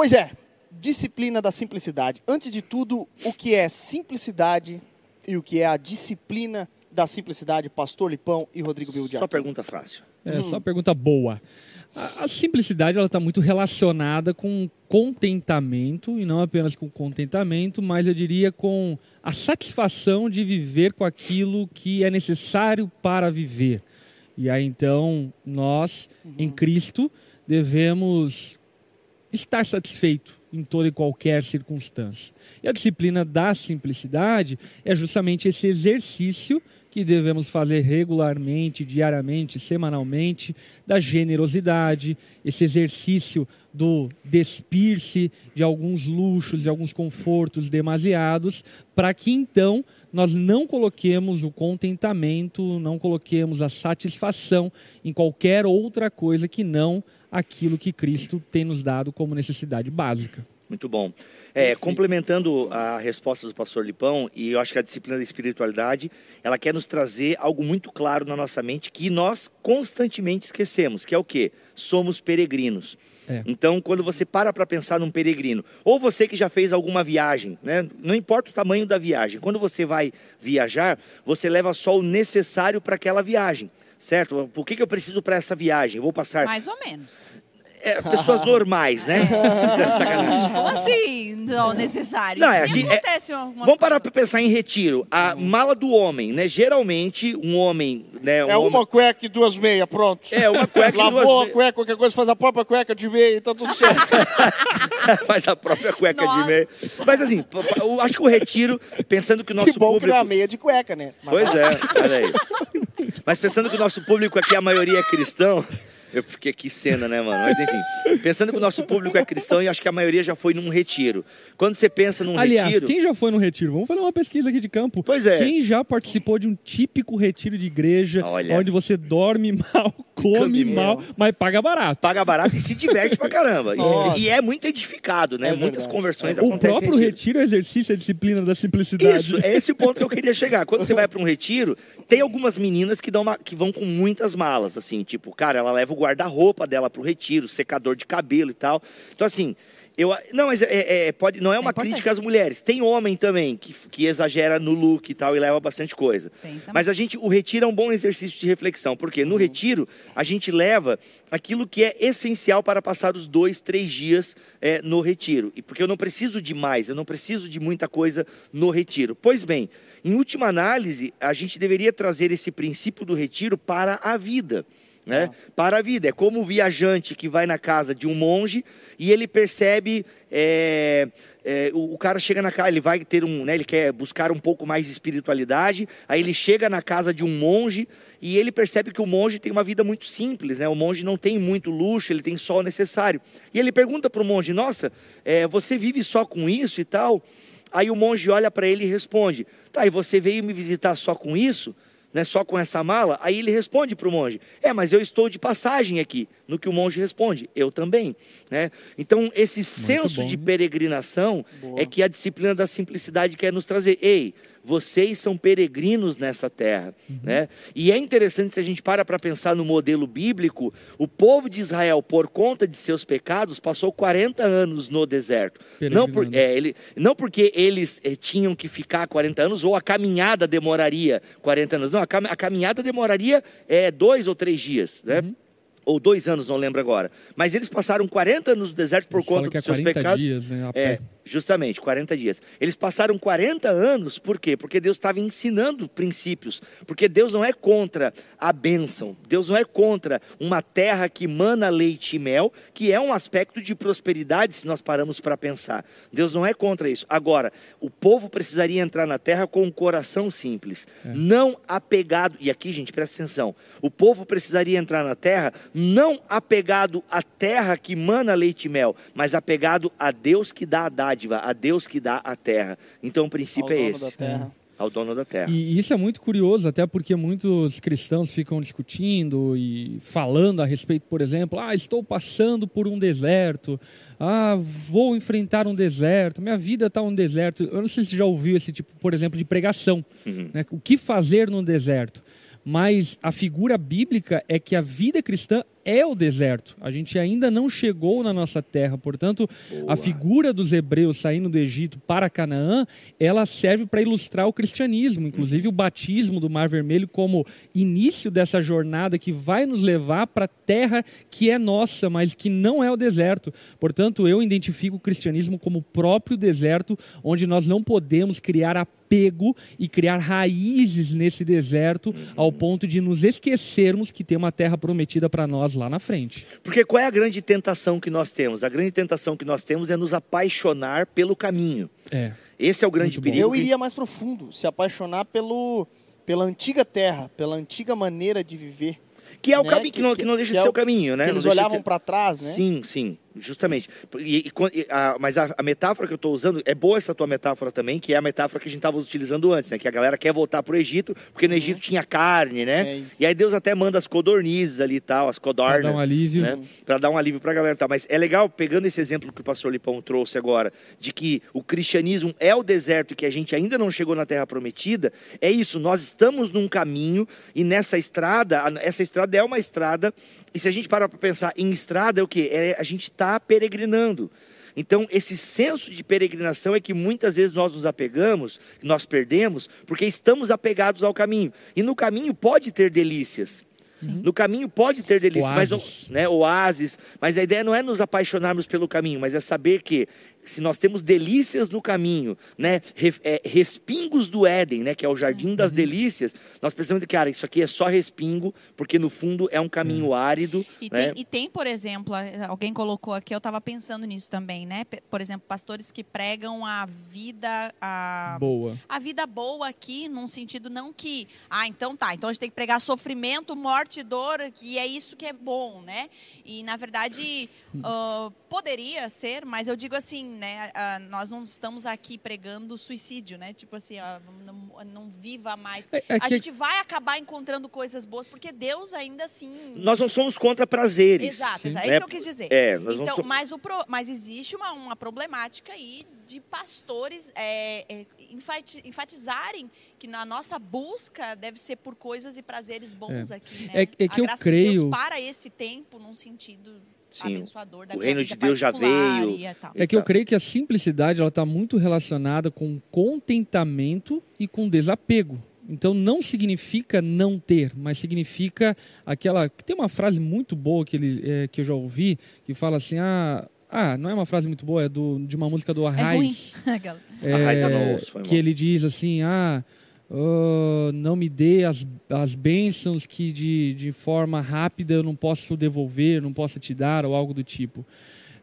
Pois é, disciplina da simplicidade. Antes de tudo, o que é simplicidade e o que é a disciplina da simplicidade, Pastor Lipão e Rodrigo Bildiato? Só pergunta fácil. É, só pergunta boa. A, a simplicidade ela está muito relacionada com contentamento e não apenas com contentamento, mas eu diria com a satisfação de viver com aquilo que é necessário para viver. E aí então nós em Cristo devemos estar satisfeito em toda e qualquer circunstância. E a disciplina da simplicidade é justamente esse exercício que devemos fazer regularmente, diariamente, semanalmente, da generosidade, esse exercício do despir-se de alguns luxos, de alguns confortos demasiados, para que então nós não coloquemos o contentamento, não coloquemos a satisfação em qualquer outra coisa que não aquilo que Cristo tem nos dado como necessidade básica. Muito bom. É, complementando a resposta do pastor Lipão, e eu acho que a disciplina da espiritualidade, ela quer nos trazer algo muito claro na nossa mente que nós constantemente esquecemos, que é o quê? Somos peregrinos. É. Então, quando você para para pensar num peregrino, ou você que já fez alguma viagem, né? não importa o tamanho da viagem, quando você vai viajar, você leva só o necessário para aquela viagem, certo? Por que, que eu preciso para essa viagem? Eu vou passar Mais ou menos. é, pessoas normais, né? Sacanagem. Como assim? Não necessário. Não, é, gente- é- acontece alguma Vamos parar para pensar em retiro. A mala do homem, né? Geralmente, um homem, né? Um É homem... uma cueca e duas meias, pronto. É, uma cueca e duas Lavou a meias. cueca, qualquer coisa, faz a própria cueca de meia e tá tudo certo. faz a própria cueca de Nossa. meia. Mas assim, acho que o retiro, pensando que o nosso que bom que público. não é meia de cueca, né? Mas- Pois é, olha aí. Mas pensando que o nosso público aqui, a maioria é cristão. Eu fiquei aqui cena, né, mano? Mas enfim. Pensando que o nosso público é cristão e acho que a maioria já foi num retiro. Quando você pensa num Aliás, retiro. quem já foi no retiro? Vamos fazer uma pesquisa aqui de campo. Pois é. Quem já participou de um típico retiro de igreja, Olha. onde você dorme mal, come, Come mal, mal. mas paga barato? Paga barato e se diverte pra caramba. E. E, é muito edificado, né? É Muitas conversões O acontecem. em próprio retiro é exercício, a disciplina da simplicidade. Isso, é esse o ponto que eu queria chegar. Quando você vai para um retiro, tem algumas meninas que, dão uma- que vão com muitas malas, assim, tipo, cara, ela leva o guarda-roupa dela pro retiro, secador de cabelo e tal. Então, assim, eu. Não, mas é, é- pode, não é uma importante. crítica às mulheres. Tem homem também que, que exagera no look e tal e leva bastante coisa. Mas a gente, o retiro é um bom exercício de reflexão, porque no retiro a gente leva aquilo que é essencial para passar os dois, três dias é, no retiro. E porque eu não preciso de mais, eu não preciso de muita coisa no retiro. Pois bem, em última análise, a gente deveria trazer esse princípio do retiro para a vida. Né? Para a vida. É como o viajante que vai na casa de um monge e ele percebe. é, é, o, o cara chega na casa, ele vai ter um. Né, ele quer buscar um pouco mais de espiritualidade. Aí ele chega na casa de um monge e ele percebe que o monge tem uma vida muito simples. Né? O monge não tem muito luxo, ele tem só o necessário. E ele pergunta para o monge: Nossa, é, você vive só com isso e tal? Aí o monge olha para ele e responde: Tá, e você veio me visitar só com isso? Né, só com essa mala? Aí ele responde para o monge: É, mas eu estou de passagem aqui. No que o monge responde: Eu também. Né? Então, esse senso bom. de peregrinação é que a disciplina da simplicidade quer nos trazer. Ei, vocês são peregrinos nessa terra. Né? E é interessante se a gente para para pensar no modelo bíblico: o povo de Israel, por conta de seus pecados, passou 40 anos no deserto. Não, por, é, ele, não porque eles eh, tinham que ficar 40 anos ou a caminhada demoraria 40 anos. Não, a, cam- a caminhada demoraria é, dois ou três dias, né? Uhum. Ou dois anos, não lembro agora. Mas eles passaram 40 anos no deserto por Eles conta é dos seus 40 pecados. dias, né, é. Justamente, 40 dias. Eles passaram 40 anos, por quê? Porque Deus estava ensinando princípios. Porque Deus não é contra a bênção. Deus não é contra uma terra que mana leite e mel, que é um aspecto de prosperidade, se nós paramos para pensar. Deus não é contra isso. Agora, o povo precisaria entrar na terra com um coração simples, não apegado. E aqui, gente, presta atenção. O povo precisaria entrar na terra não apegado à terra que mana leite e mel, mas apegado a Deus que dá a dádiva, a Deus que dá a terra. Então o princípio Ao é dono esse. da terra. Ao dono da terra. E isso é muito curioso, até porque muitos cristãos ficam discutindo e falando a respeito, por exemplo, ah, estou passando por um deserto, ah, vou enfrentar um deserto, minha vida está um deserto. Eu não sei se você já ouviu esse tipo, por exemplo, de pregação. Uhum. né? O que fazer no deserto? Mas a figura bíblica é que a vida cristã é o deserto. A gente ainda não chegou na nossa terra. Portanto, Boa. a figura dos hebreus saindo do Egito para Canaã, ela serve para ilustrar o cristianismo, inclusive o batismo do Mar Vermelho como início dessa jornada que vai nos levar para a terra que é nossa, mas que não é o deserto. Portanto, eu identifico o cristianismo como o próprio deserto, onde nós não podemos criar apego e criar raízes nesse deserto ao ponto de nos esquecermos que tem uma terra prometida para nós lá na frente. Porque qual é a grande tentação que nós temos? A grande tentação que nós temos é nos apaixonar pelo caminho. É. Esse é o grande perigo. Eu iria mais profundo, se apaixonar pelo, pela antiga terra, pela antiga maneira de viver. Que é o né? caminho, que, que, não, que não deixa que de ser é o caminho, né? Que eles olhavam ser... para trás, né? Sim, sim. Justamente. E, e, a, mas a, a, metáfora que eu estou usando, é boa essa tua metáfora também, que é a metáfora que a gente estava utilizando antes, né? Que a galera quer voltar para o Egito, porque no uhum. Egito tinha carne, né? É e aí Deus até manda as codornizes ali e tal, as codornas. Para dar um alívio. Né? Para dar um alívio para a galera. Tá? Mas é legal, pegando esse exemplo que o pastor Lipão trouxe agora, de que o cristianismo é o deserto e que a gente ainda não chegou na terra prometida, é isso, nós estamos num caminho e nessa estrada, essa estrada é uma estrada, e se a gente parar para pensar em estrada, é o que? É, a gente está peregrinando. Então, esse senso de peregrinação é que muitas vezes nós nos apegamos, nós perdemos, porque estamos apegados ao caminho. E no caminho pode ter delícias. Sim. No caminho pode ter delícias, oásis. mas né, oásis, mas a ideia não é nos apaixonarmos pelo caminho, mas é saber que se nós temos delícias no caminho, né, é, respingos do Éden, né, que é o jardim das uhum. delícias, nós precisamos de, cara, isso aqui é só respingo, porque no fundo é um caminho uhum. árido. E, né? tem, e tem, por exemplo, alguém colocou aqui, eu estava pensando nisso também, né? Por exemplo, pastores que pregam a vida a, boa. A vida boa aqui, num sentido não que, ah, então tá, então a gente tem que pregar sofrimento, morte, dor, e é isso que é bom, né? E na verdade uh, poderia ser, mas eu digo assim, né? Uh, nós não estamos aqui pregando suicídio, né? Tipo assim, uh, não, não, viva mais. É, é a gente vai acabar encontrando coisas boas, porque Deus ainda assim. Nós não somos contra prazeres. Exato, exato. é isso que eu quis dizer. É, então, so... mas, o pro... mas existe uma, uma problemática aí de pastores é, é, enfatizarem que na nossa busca deve ser por coisas e prazeres bons é. aqui. Né? É, é que a eu creio. De Deus para esse tempo, num sentido Sim. abençoador da o reino de Deus já veio. É que eu creio que a simplicidade ela está muito relacionada com contentamento e com desapego. Então não significa não ter, mas significa aquela. Tem uma frase muito boa que, ele, é, que eu já ouvi que fala assim: ah, ah, não é uma frase muito boa, é do, de uma música do Arraiz. É, Arraiz é, que ele diz assim: ah, Uh, não me dê as, as bênçãos que de, de forma rápida eu não posso devolver, não posso te dar, ou algo do tipo.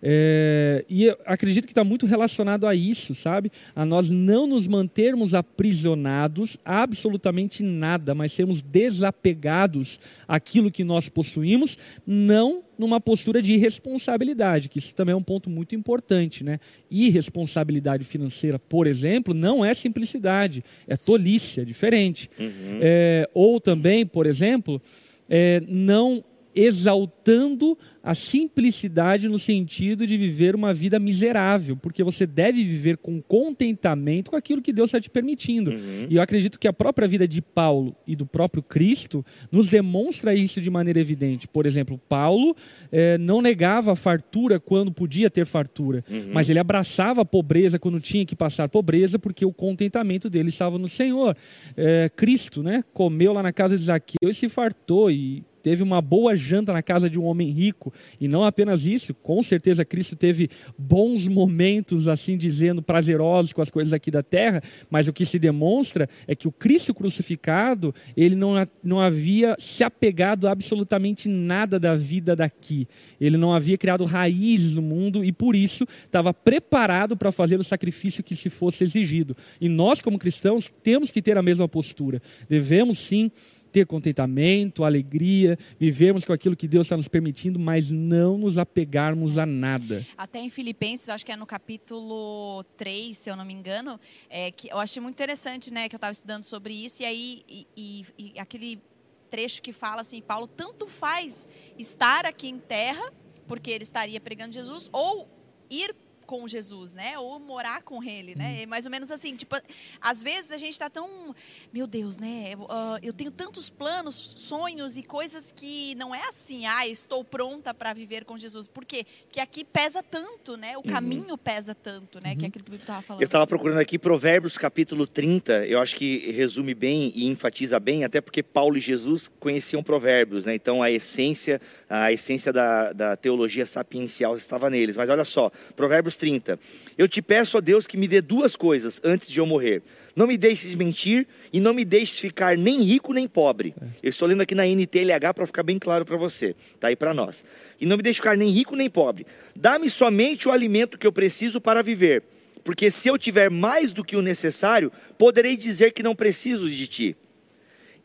É, e acredito que está muito relacionado a isso, sabe? A nós não nos mantermos aprisionados a absolutamente nada, mas sermos desapegados àquilo que nós possuímos, não numa postura de irresponsabilidade, que isso também é um ponto muito importante, né? Irresponsabilidade financeira, por exemplo, não é simplicidade, é tolice, é diferente. Uhum. É, ou também, por exemplo, é, não exaltando a simplicidade no sentido de viver uma vida miserável, porque você deve viver com contentamento com aquilo que Deus está te permitindo. Uhum. E eu acredito que a própria vida de Paulo e do próprio Cristo nos demonstra isso de maneira evidente. Por exemplo, Paulo eh, não negava a fartura quando podia ter fartura, uhum. mas ele abraçava a pobreza quando tinha que passar pobreza, porque o contentamento dele estava no Senhor. Eh, Cristo, né, comeu lá na casa de Zaqueu e se fartou e teve uma boa janta na casa de um homem rico. E não apenas isso, com certeza Cristo teve bons momentos, assim dizendo, prazerosos com as coisas aqui da terra, mas o que se demonstra é que o Cristo crucificado, ele não, não havia se apegado a absolutamente nada da vida daqui. Ele não havia criado raízes no mundo e por isso estava preparado para fazer o sacrifício que se fosse exigido. E nós, como cristãos, temos que ter a mesma postura. Devemos sim ter contentamento, alegria, vivermos com aquilo que Deus está nos permitindo, mas não nos apegarmos a nada. Até em Filipenses, acho que é no capítulo 3, se eu não me engano, é, que eu achei muito interessante, né, que eu estava estudando sobre isso, e aí e, e, e aquele trecho que fala assim, Paulo, tanto faz estar aqui em terra, porque ele estaria pregando Jesus, ou ir com Jesus, né? Ou morar com ele, né? É mais ou menos assim, tipo, às vezes a gente está tão, meu Deus, né? Uh, eu tenho tantos planos, sonhos e coisas que não é assim, ah, estou pronta para viver com Jesus. Por quê? Porque aqui pesa tanto, né? O Uhum. caminho pesa tanto, né? Que é aquilo que eu estava falando. Eu estava procurando aqui Provérbios capítulo 30, eu acho que resume bem e enfatiza bem, até porque Paulo e Jesus conheciam provérbios, né? Então a essência, a essência da, da teologia sapiencial estava neles. Mas olha só, Provérbios 30. Eu te peço, ó Deus, que me dê duas coisas antes de eu morrer. Não me deixes mentir e não me deixes ficar nem rico nem pobre. Eu estou lendo aqui na NTLH para ficar bem claro para você, tá aí para nós. E não me deixes ficar nem rico nem pobre. Dá-me somente o alimento que eu preciso para viver porque se eu tiver mais do que o necessário, poderei dizer que não preciso de ti.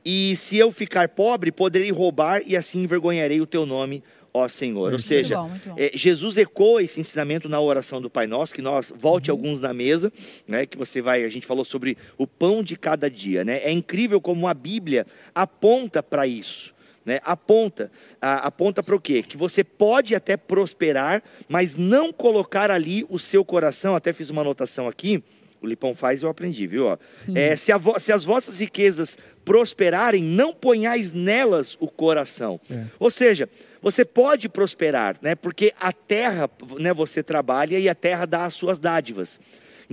E se eu ficar pobre, poderei roubar e assim envergonharei o teu nome, ó Senhor. Ou Muito seja, bom, bom. eh, Jesus ecoa esse ensinamento na oração do Pai Nosso, que nós volte alguns na mesa, né? Que você vai, a gente falou sobre o pão de cada dia, né? É incrível como a Bíblia aponta para isso. Né, aponta, a- aponta para o quê? Que você pode até prosperar, mas não colocar ali o seu coração. Até fiz uma anotação aqui. O Lipão faz, eu aprendi, viu? ó? É, se, vo- se as vossas riquezas prosperarem, não ponhais nelas o coração. É. Ou seja, você pode prosperar, né? Porque a terra, né? Você trabalha e a terra dá as suas dádivas.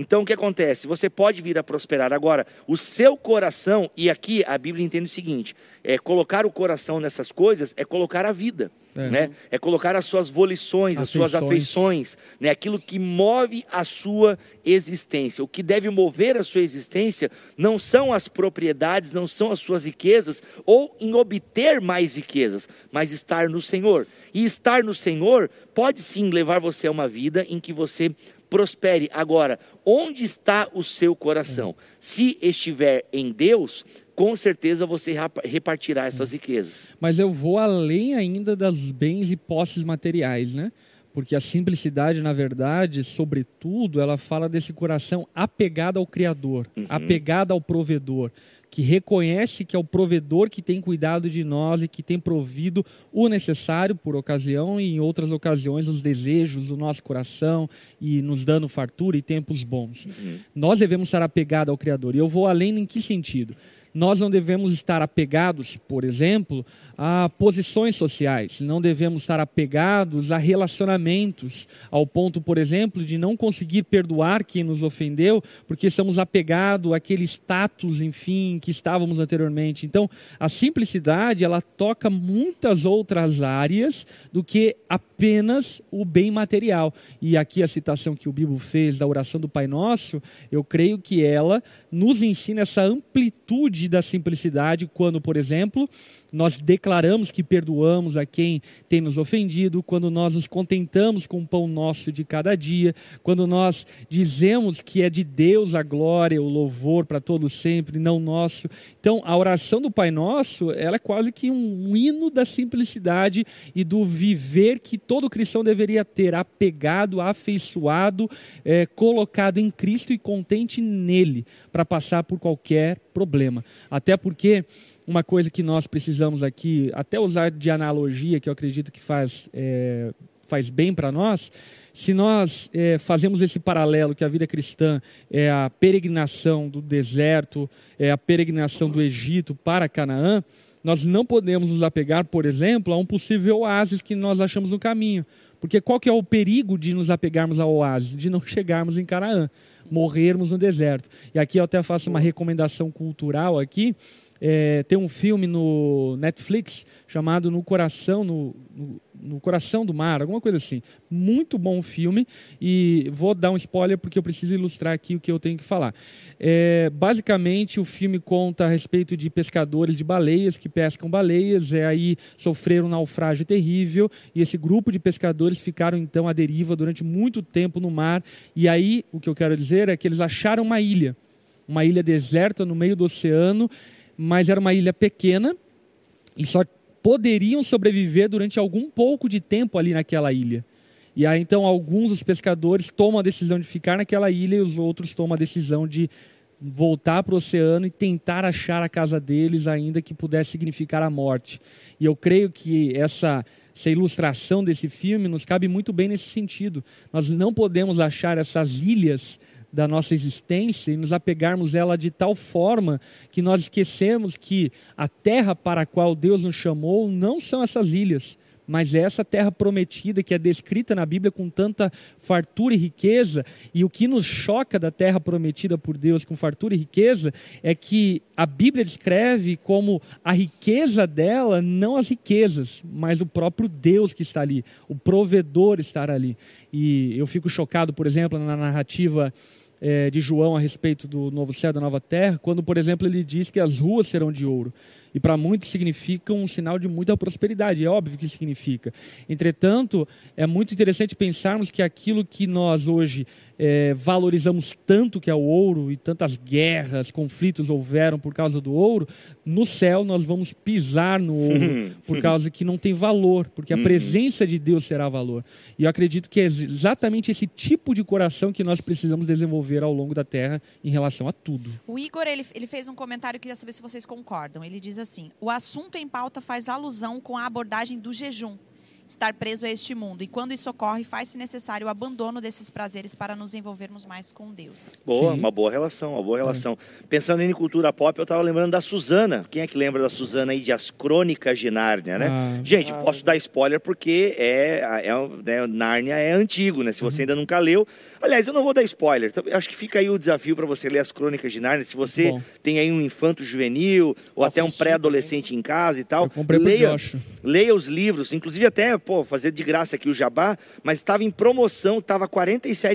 Então o que acontece? Você pode vir a prosperar. Agora, o seu coração, e aqui a Bíblia entende o seguinte: é colocar o coração nessas coisas é colocar a vida. É. Né? é colocar as suas volições, as suas Afeições. afeições, né? aquilo que move a sua existência. O que deve mover a sua existência não são as propriedades, não são as suas riquezas, ou em obter mais riquezas, mas estar no Senhor. E estar no Senhor pode sim levar você a uma vida em que você prospere. Agora, onde está o seu coração? Se estiver em Deus, com certeza você repartirá essas riquezas. Mas eu vou além ainda das bens e posses materiais, né? Porque a simplicidade, na verdade, sobretudo, ela fala desse coração apegado ao Criador, apegado ao provedor, que reconhece que é o provedor que tem cuidado de nós e que tem provido o necessário por ocasião e em outras ocasiões os desejos do nosso coração e nos dando fartura e tempos bons. Nós devemos estar apegados ao Criador. E eu vou além em que sentido? Nós não devemos estar apegados, por exemplo, a posições sociais, não devemos estar apegados a relacionamentos, ao ponto, por exemplo, de não conseguir perdoar quem nos ofendeu, porque estamos apegados àquele status, enfim, que estávamos anteriormente. Então, a simplicidade, ela toca muitas outras áreas do que apenas o bem material. E aqui a citação que o Bibo fez da oração do Pai Nosso, eu creio que ela nos ensina essa amplitude da simplicidade quando, por exemplo, nós declaramos que perdoamos a quem tem nos ofendido, quando nós nos contentamos com o pão nosso de cada dia, quando nós dizemos que é de Deus a glória, o louvor para todos sempre, não nosso. Então, a oração do Pai Nosso, ela é quase que um hino da simplicidade e do viver que todo cristão deveria ter, apegado, afeiçoado, eh, colocado em Cristo e contente nele, para passar por qualquer problema. Até porque uma coisa que nós precisamos aqui, até usar de analogia, que eu acredito que faz, é, faz bem para nós, se nós é, fazemos esse paralelo que a vida cristã é a peregrinação do deserto, é a peregrinação do Egito para Canaã, nós não podemos nos apegar, por exemplo, a um possível oásis que nós achamos no caminho. Porque qual que é o perigo de nos apegarmos ao oásis? De não chegarmos em Canaã, morrermos no deserto. E aqui eu até faço uma recomendação cultural aqui. É, tem um filme no Netflix chamado No Coração, no, no, no Coração do Mar, alguma coisa assim. Muito bom filme e vou dar um spoiler porque eu preciso ilustrar aqui o que eu tenho que falar. É, basicamente, o filme conta a respeito de pescadores de baleias que pescam baleias, é, aí sofreram um naufrágio terrível e esse grupo de pescadores ficaram então à deriva durante muito tempo no mar. E aí, o que eu quero dizer é que eles acharam uma ilha, uma ilha deserta no meio do oceano, mas era uma ilha pequena e só poderiam sobreviver durante algum pouco de tempo ali naquela ilha. E aí então alguns dos pescadores tomam a decisão de ficar naquela ilha e os outros tomam a decisão de voltar para o oceano e tentar achar a casa deles, ainda que pudesse significar a morte. E eu creio que essa, essa ilustração desse filme nos cabe muito bem nesse sentido. Nós não podemos achar essas ilhas da nossa existência e nos apegarmos ela de tal forma que nós esquecemos que a terra para a qual Deus nos chamou não são essas ilhas, mas é essa terra prometida que é descrita na Bíblia com tanta fartura e riqueza, e o que nos choca da terra prometida por Deus com fartura e riqueza é que a Bíblia descreve como a riqueza dela, não as riquezas, mas o próprio Deus que está ali, o provedor estar ali. E eu fico chocado, por exemplo, na narrativa é, de João a respeito do novo céu, da nova terra, quando, por exemplo, ele diz que as ruas serão de ouro e para muitos significa um sinal de muita prosperidade, é óbvio que significa. Entretanto, é muito interessante pensarmos que aquilo que nós hoje é, valorizamos tanto que é o ouro e tantas guerras, conflitos houveram por causa do ouro, no céu nós vamos pisar no ouro por causa que não tem valor, porque a uhum. presença de Deus será valor. E eu acredito que é exatamente esse tipo de coração que nós precisamos desenvolver ao longo da terra em relação a tudo. O Igor ele, ele fez um comentário, eu queria saber se vocês concordam. Ele diz assim: o assunto em pauta faz alusão com a abordagem do jejum estar preso a este mundo. E quando isso ocorre, faz-se necessário o abandono desses prazeres para nos envolvermos mais com Deus. Boa, Sim. uma boa relação, uma boa é. relação. É. Pensando em cultura pop, eu estava lembrando da Suzana. Quem é que lembra da Suzana aí de As Crônicas de Nárnia, né? Ah. Gente, ah. posso dar spoiler porque é, é, né, Nárnia é antigo, né? Se você uhum. ainda nunca leu, Aliás, eu não vou dar spoiler. Então, acho que fica aí o desafio para você ler as Crônicas de Nárnia. Se você Bom. tem aí um infanto juvenil ou até um pré-adolescente em casa e tal, leia, leia os livros. Inclusive até, pô, fazer de graça aqui o jabá, mas estava em promoção, estava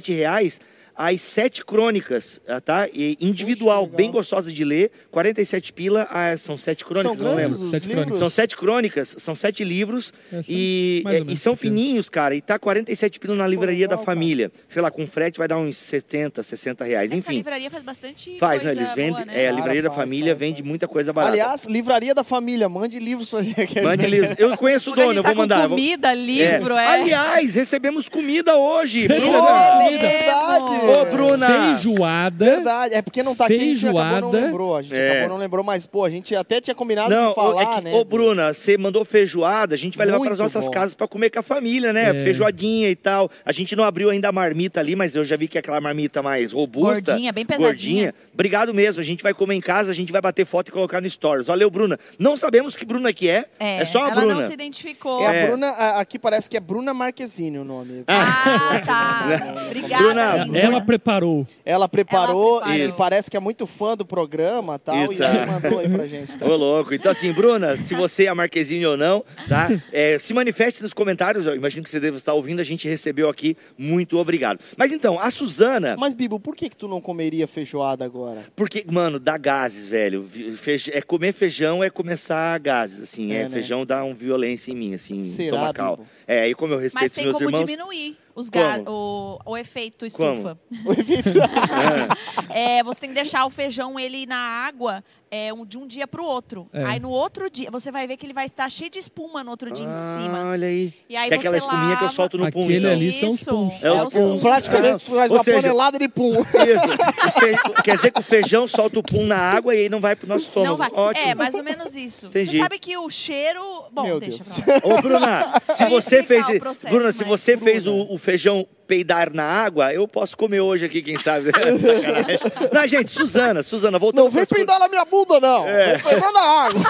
R$ reais as sete crônicas, ah, tá? E individual, Poxa, bem gostosa de ler. 47 pila, ah, são sete crônicas, são não lembro. Sete crônicas. São sete crônicas, são sete livros. É, e, é, e são fininhos, cara. E tá 47 pila na livraria Pô, da família. Cara. Sei lá, com frete vai dar uns 70, 60 reais. Essa Enfim. a livraria faz bastante faz, coisa né? Eles vendem. Boa, né? É, a livraria cara, da faz, família faz, vende faz. muita coisa barata. Aliás, livraria da família, mande livros pra gente. Mande livros. Eu conheço o dono, eu tá vou mandar. comida, livro, é. é. Aliás, recebemos comida hoje. Bruna. Oh, verdade. Ô, Bruna. Feijoada. Verdade, é porque não tá feijoada, aqui, a gente acabou não lembrou. A gente é. acabou não lembrou, mas, pô, a gente até tinha combinado não, de falar, é que, né? Ô, Bruna, você mandou feijoada, a gente vai levar para as nossas bom. casas para comer com a família, né? É. Feijoadinha e tal. A gente não abriu ainda a marmita ali, mas eu já vi que é aquela marmita mais robusta. Gordinha, bem pesadinha. Gordinha. Obrigado mesmo, a gente vai comer em casa, a gente vai bater foto e colocar no Stories. Valeu, Bruna. Não sabemos que Bruna que é, é, é só a ela Bruna. não se identificou. É a é. Bruna, aqui parece que é Bruna Marquezine o nome. Ah, tá. Obrigada. Bruna, ela preparou. Ela preparou, ela preparou. e parece que é muito fã do programa tal, Isso. e mandou aí pra gente. Tá? Ô, louco. Então, assim, Bruna, se você é a Marquezine ou não, tá? É, se manifeste nos comentários. Eu imagino que você deve estar ouvindo. A gente recebeu aqui. Muito obrigado. Mas então, a Suzana. Mas, Bibo, por que, que tu não comeria feijoada agora? Porque, mano, dá gases, velho. Feij... É comer feijão é começar gases, assim. É, é né? feijão dá um violência em mim, assim, Será, estomacal. Bibo? É, aí como eu respeito Mas tem meus como irmãos... diminuir os o, o efeito estufa. o efeito... é, você tem que deixar o feijão ele na água é, um, de um dia para o outro. É. Aí no outro dia, você vai ver que ele vai estar cheio de espuma no outro dia ah, em cima. Olha aí. E aí que é aquela espuminha lava... que eu solto no pum. Aquele ali são os puns. É, os puns. Praticamente ah, faz uma seja, panelada de pum. Isso. Quer dizer que o feijão solta o pum na água e aí não vai pro nosso estômago. Ótimo. É, mais ou menos isso. Entendi. Você sabe que o cheiro... Bom, Meu deixa Deus. pra lá. Ô, Bruna, se você fez... Bruna, se você fez o, o feijão peidar na água, eu posso comer hoje aqui, quem sabe. não, gente, Suzana, Suzana, voltando. Não vem peidar na minha bunda, não. É. Vem peidar na água.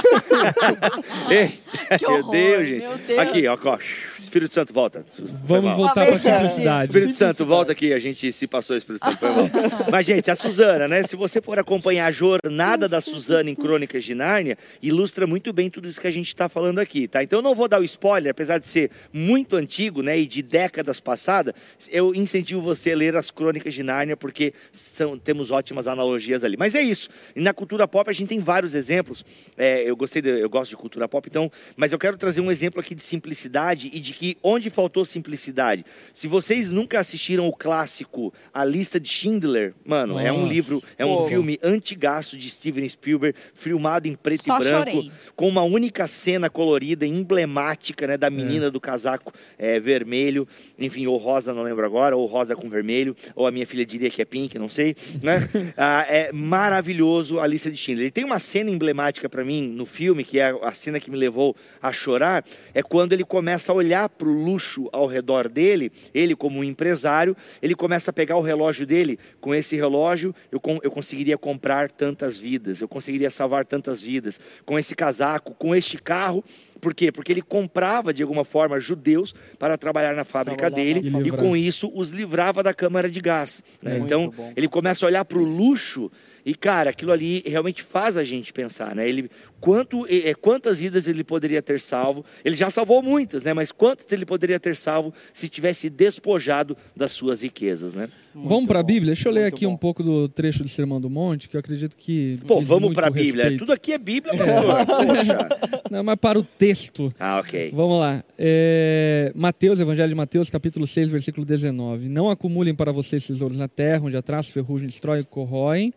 Ei, meu Deus, gente. Meu Deus. Aqui, ó, ó. Espírito Santo, volta. Vamos voltar para a simplicidade. Espírito Santo, volta aqui. A gente se passou, Espírito Santo. Mas, gente, a Suzana, né? Se você for acompanhar a jornada da Suzana em Crônicas de Nárnia, ilustra muito bem tudo isso que a gente está falando aqui, tá? Então, eu não vou dar o spoiler, apesar de ser muito antigo, né? E de décadas passadas, eu incentivo você a ler as Crônicas de Nárnia, porque são, temos ótimas analogias ali. Mas é isso. E na cultura pop, a gente tem vários exemplos. É, eu gostei, de, eu gosto de cultura pop, então, mas eu quero trazer um exemplo aqui de simplicidade e de que onde faltou simplicidade. Se vocês nunca assistiram o clássico A Lista de Schindler, mano, Nossa. é um livro, é um Pô. filme antigaço de Steven Spielberg, filmado em preto Só e branco, chorei. com uma única cena colorida, emblemática, né, da menina é. do casaco é, vermelho, enfim, ou rosa, não lembro lembro agora, ou rosa com vermelho, ou a minha filha diria que é pink, não sei, né? ah, é maravilhoso a lista de Schindler. E tem uma cena emblemática para mim no filme, que é a cena que me levou a chorar, é quando ele começa a olhar para o luxo ao redor dele, ele como um empresário, ele começa a pegar o relógio dele, com esse relógio eu, eu conseguiria comprar tantas vidas, eu conseguiria salvar tantas vidas, com esse casaco, com este carro, por quê? Porque ele comprava, de alguma forma, judeus para trabalhar na fábrica dele e, fábrica. com isso, os livrava da câmara de gás. né? Muito Então, bom. ele começa a olhar para o luxo e, cara, aquilo ali realmente faz a gente pensar, né? Ele, quanto, eh, quantas vidas ele poderia ter salvo? Ele já salvou muitas, né? Mas quantas ele poderia ter salvo se tivesse despojado das suas riquezas, né? Muito vamos para a Bíblia? Deixa eu ler aqui bom. um pouco do trecho do Sermão do Monte, que eu acredito que. Pô, diz vamos para a Bíblia. respeito. Tudo aqui é Bíblia, pastor. Poxa. Não, mas para o texto. Ah, ok. Vamos lá. É, Mateus, Evangelho de Mateus, capítulo 6, versículo 19. Não acumulem para vocês tesouros na terra, onde a traça, ferrugem, destrói e corroem,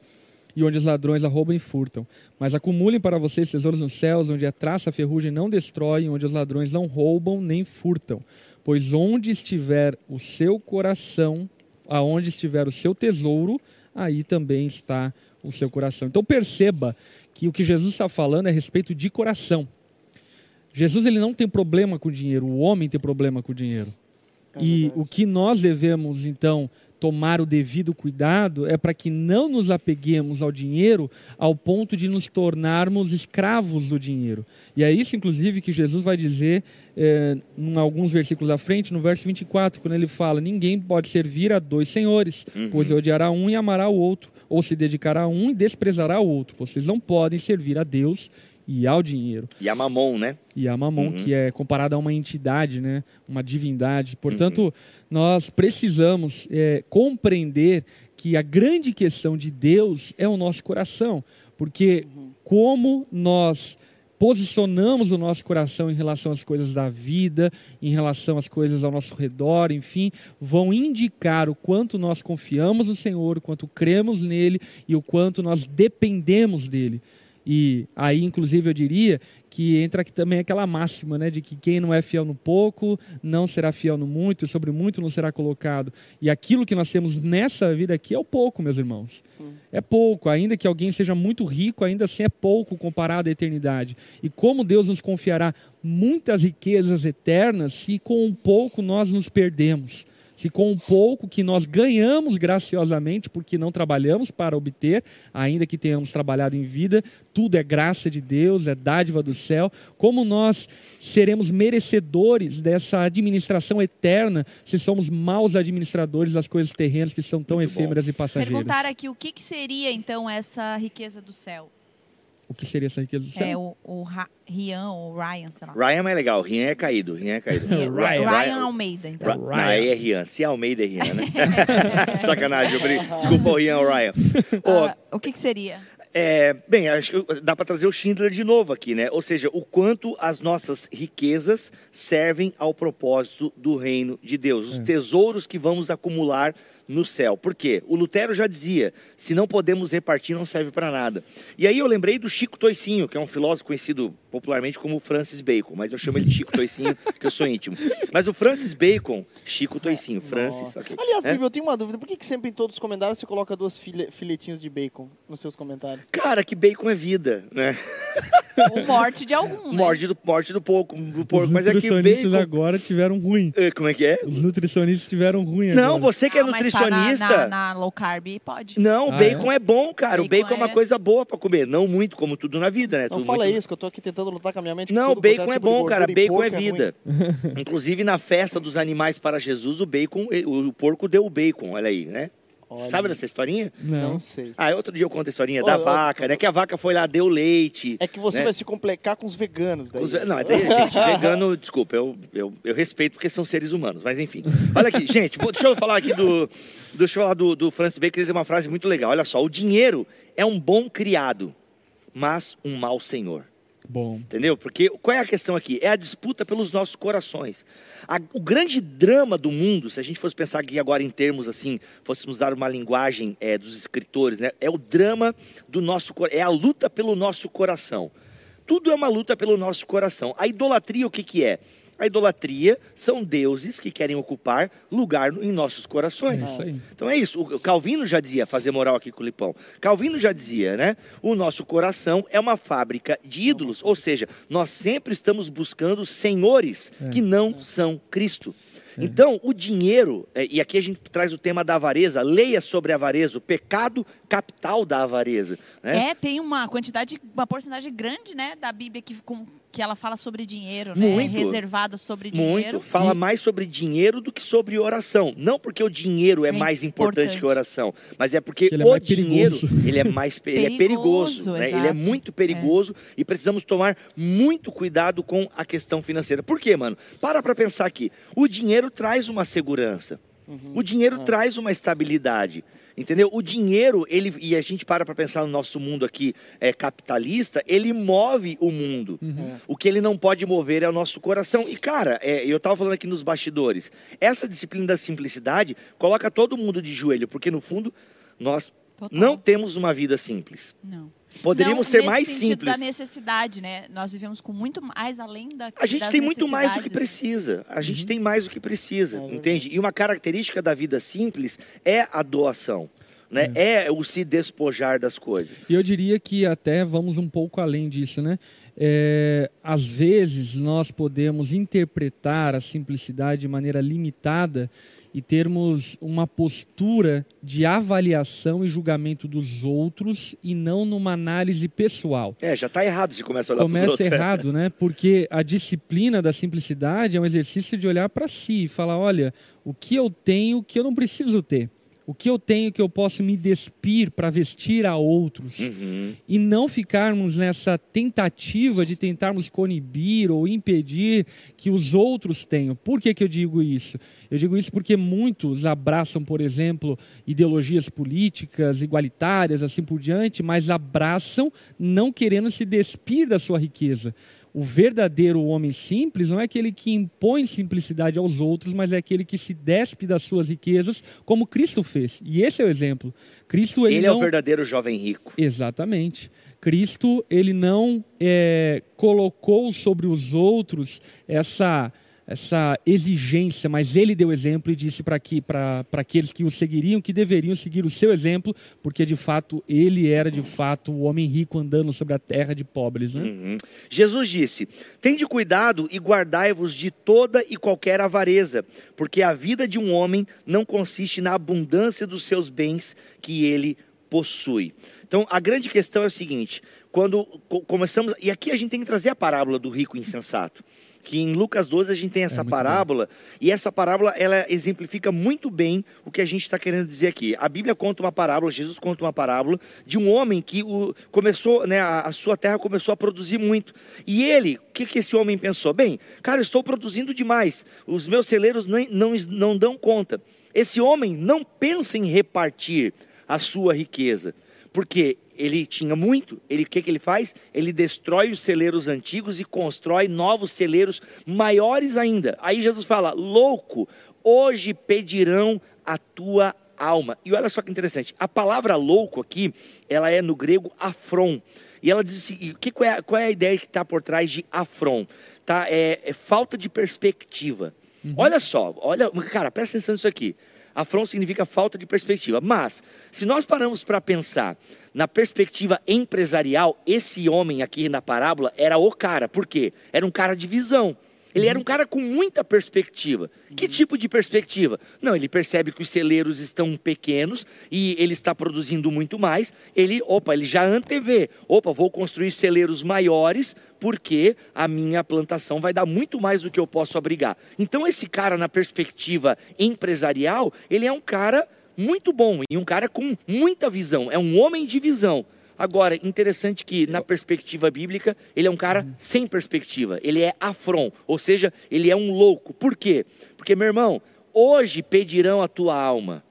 e onde os ladrões arrombam e furtam. Mas acumulem para vocês tesouros nos céus, onde a traça, a ferrugem não destrói, onde os ladrões não roubam nem furtam. Pois onde estiver o seu coração, aonde estiver o seu tesouro, aí também está o seu coração. Então perceba que o que Jesus está falando é a respeito de coração. Jesus ele não tem problema com o dinheiro, o homem tem problema com o dinheiro. É e o que nós devemos então tomar o devido cuidado é para que não nos apeguemos ao dinheiro ao ponto de nos tornarmos escravos do dinheiro. E é isso, inclusive, que Jesus vai dizer eh, em alguns versículos à frente, no verso 24, quando ele fala: Ninguém pode servir a dois senhores, pois odiará um e amará o outro, ou se dedicará a um e desprezará o outro. Vocês não podem servir a Deus e ao dinheiro E a mamon, né? e a Mamon, Uhum. que é comparada a uma entidade, né? uma divindade. Portanto, Uhum. nós precisamos é, compreender que a grande questão de Deus é o nosso coração, porque como nós posicionamos o nosso coração em relação às coisas da vida, em relação às coisas ao nosso redor, enfim, vão indicar o quanto nós confiamos no Senhor, o quanto cremos nele e o quanto nós dependemos dele. E aí, inclusive, eu diria que entra aqui também aquela máxima, né, de que quem não é fiel no pouco não será fiel no muito, e sobre muito não será colocado. E aquilo que nós temos nessa vida aqui é o pouco, meus irmãos. É pouco, ainda que alguém seja muito rico, ainda assim é pouco comparado à eternidade. E como Deus nos confiará muitas riquezas eternas se com um pouco nós nos perdemos? Se com um pouco que nós ganhamos graciosamente, porque não trabalhamos para obter, ainda que tenhamos trabalhado em vida, tudo é graça de Deus, é dádiva do céu, como nós seremos merecedores dessa administração eterna se somos maus administradores das coisas terrenas que são tão Muito bom. efêmeras e passageiras? Perguntar aqui o que, que seria então essa riqueza do céu? O que seria essa riqueza do céu? É o, o Rian ou Ryan, sei lá. Ryan é mais legal. Rian é caído. Rian é caído. Rian, Ryan. Ryan Almeida, então. Ra- Não, aí é Rian. Se é Almeida é Rian, né? Sacanagem. eu brinco. Desculpa o Rian ou Ryan. Ô, Ah, o que, que seria? É, bem, acho que dá para trazer o Schindler de novo aqui, né? Ou seja, o quanto as nossas riquezas servem ao propósito do reino de Deus, os tesouros que vamos acumular no céu. Por quê? O Lutero já dizia: se não podemos repartir, não serve para nada. E aí eu lembrei do Chico Toicinho, que é um filósofo conhecido popularmente como Francis Bacon, mas eu chamo ele de Chico Toicinho, que eu sou íntimo. Mas o Francis Bacon, Chico Toicinho, Francis, ok. Aliás, É? Bíblia, eu tenho uma dúvida. Por que, que sempre em todos os comentários você coloca duas file- filetinhos de bacon nos seus comentários? Cara, que bacon é vida, né? Ou morte de algum, né? Morte do, morte do porco, do Os porco. Mas é que o nutricionistas bacon... agora tiveram ruim. Eh, Como é que é? Os nutricionistas tiveram ruim Não, agora. você que é Ah, mas tá na- nutricionista. na, na low carb, pode. Não, o Ah, bacon é? bom, cara. o Bacon bacon é uma é- coisa boa pra comer. Não muito, como tudo na vida, né? Não Tudo fala muito- isso, que eu tô aqui tentando lutar com a minha mente. que Não, quanto bacon é tipo bom, cara. gordura e Bacon é vida. Inclusive, na festa dos animais para Jesus, o bacon, o porco deu o bacon, olha aí, né? Você Olha. sabe dessa historinha? Não. Não sei. Ah, outro dia eu conto a historinha da vaca, né? Que a vaca foi lá, deu leite. É que você né? vai se complicar com os veganos daí. Os ve- Não, daí, gente, vegano, desculpa, eu, eu, eu respeito porque são seres humanos, mas enfim. Olha aqui, gente, vou- deixa eu falar aqui do. Deixa eu falar do, do Francis Bacon, ele tem uma frase muito legal. Olha só, o dinheiro é um bom criado, mas um mau senhor. Bom. Entendeu? Porque qual é a questão aqui? É a disputa pelos nossos corações. A- o grande drama do mundo, se a gente fosse pensar aqui agora em termos assim, fôssemos dar uma linguagem é, dos escritores, né? É o drama do nosso é a luta pelo nosso coração. Tudo é uma luta pelo nosso coração. A idolatria o que que é? A idolatria são deuses que querem ocupar lugar em nossos corações. É isso aí. Então é isso. O Calvino já dizia, fazer moral aqui com o Lipão. Calvino já dizia, né? O nosso coração é uma fábrica de ídolos, ou seja, nós sempre estamos buscando senhores É. que não são Cristo. Então, o dinheiro, é, e aqui a gente traz o tema da avareza, leia sobre a avareza, o pecado capital da avareza. Né? É, tem uma quantidade, uma porcentagem grande, né, da Bíblia que, com- que ela fala sobre dinheiro, né? Muito. Reservada sobre dinheiro. Muito. Fala E- mais sobre dinheiro do que sobre oração. Não porque o dinheiro é, É mais importante, importante. que a oração, mas é porque é o mais dinheiro perigoso. ele é mais pe- ele é perigoso, Perigoso, né? Ele é muito perigoso e precisamos tomar muito cuidado com a questão financeira. Por quê, mano? Para para pensar aqui. O dinheiro traz uma segurança. O dinheiro traz uma estabilidade. Entendeu? O dinheiro, ele, e a gente para para pensar no nosso mundo aqui é, capitalista, ele move o mundo. O que ele não pode mover é o nosso coração. E, cara, é, eu estava falando aqui nos bastidores, essa disciplina da simplicidade coloca todo mundo de joelho, porque no fundo nós Total. não temos uma vida simples. Não. Poderíamos Não, ser nesse mais simples. da necessidade, né? Nós vivemos com muito mais além da A gente das tem muito mais do que assim. precisa. A gente tem mais do que precisa, É entende? E uma característica da vida simples é a doação, né? É, o se despojar das coisas. E eu diria que até vamos um pouco além disso, né? É, às vezes nós podemos interpretar a simplicidade de maneira limitada e termos uma postura de avaliação e julgamento dos outros e não numa análise pessoal. É, já está errado se começa a olhar Começa outros. errado, né? Porque a disciplina da simplicidade é um exercício de olhar para si e falar: olha, o que eu tenho que eu não preciso ter? O que eu tenho que eu posso me despir para vestir a outros? Uhum. E não ficarmos nessa tentativa de tentarmos conibir ou impedir que os outros tenham. Por que, que eu digo isso? Eu digo isso porque muitos abraçam, por exemplo, ideologias políticas, igualitárias, assim por diante, mas abraçam não querendo se despir da sua riqueza. O verdadeiro homem simples não é aquele que impõe simplicidade aos outros, mas é aquele que se despe das suas riquezas, como Cristo fez. E esse é o exemplo. Cristo ele, Ele é não o verdadeiro jovem rico. Exatamente. Cristo, ele não é, colocou sobre os outros essa, essa exigência, mas ele deu exemplo e disse para que, aqueles que o seguiriam que deveriam seguir o seu exemplo, porque de fato ele era de fato o homem rico andando sobre a terra de pobres. Né? Uhum. Jesus disse: Tende cuidado e guardai-vos de toda e qualquer avareza, porque a vida de um homem não consiste na abundância dos seus bens que ele possui. Então, a grande questão é o seguinte: quando co- começamos, e aqui a gente tem que trazer a parábola do rico insensato. Que em Lucas 12 a gente tem essa muito parábola, e essa parábola ela exemplifica muito bem o que a gente está querendo dizer aqui. A Bíblia conta uma parábola, Jesus conta uma parábola de um homem que o, começou, né, a, a sua terra começou a produzir muito. E ele, o que, que esse homem pensou? Bem, cara, estou produzindo demais, os meus celeiros nem, não, não dão conta. Esse homem não pensa em repartir a sua riqueza, porque ele tinha muito. Ele o que, que ele faz? Ele destrói os celeiros antigos e constrói novos celeiros maiores ainda. Aí Jesus fala: louco, hoje pedirão a tua alma. E olha só que interessante. A palavra louco aqui, ela é no grego afron. E ela diz o seguinte: que, qual, é, a- qual é a ideia que está por trás de afron? Tá? É, é falta de perspectiva. Olha só, olha, cara, presta atenção nisso aqui. Afron significa falta de perspectiva. Mas, se nós paramos para pensar na perspectiva empresarial, esse homem aqui na parábola era o cara. Por quê? Era um cara de visão. Ele era um cara com muita perspectiva. Que tipo de perspectiva? Não, ele percebe que os celeiros estão pequenos e ele está produzindo muito mais. Ele, opa, ele já antevê. Opa, vou construir celeiros maiores porque a minha plantação vai dar muito mais do que eu posso abrigar. Então esse cara na perspectiva empresarial, ele é um cara muito bom e um cara com muita visão, é um homem de visão. Agora, interessante que na perspectiva bíblica, ele é um cara sem perspectiva, ele é afron, ou seja, ele é um louco. Por quê? Porque, meu irmão, hoje pedirão a tua alma,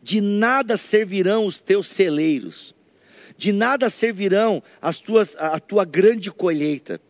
de nada servirão os teus celeiros, de nada servirão as tuas, a a tua grande colheita.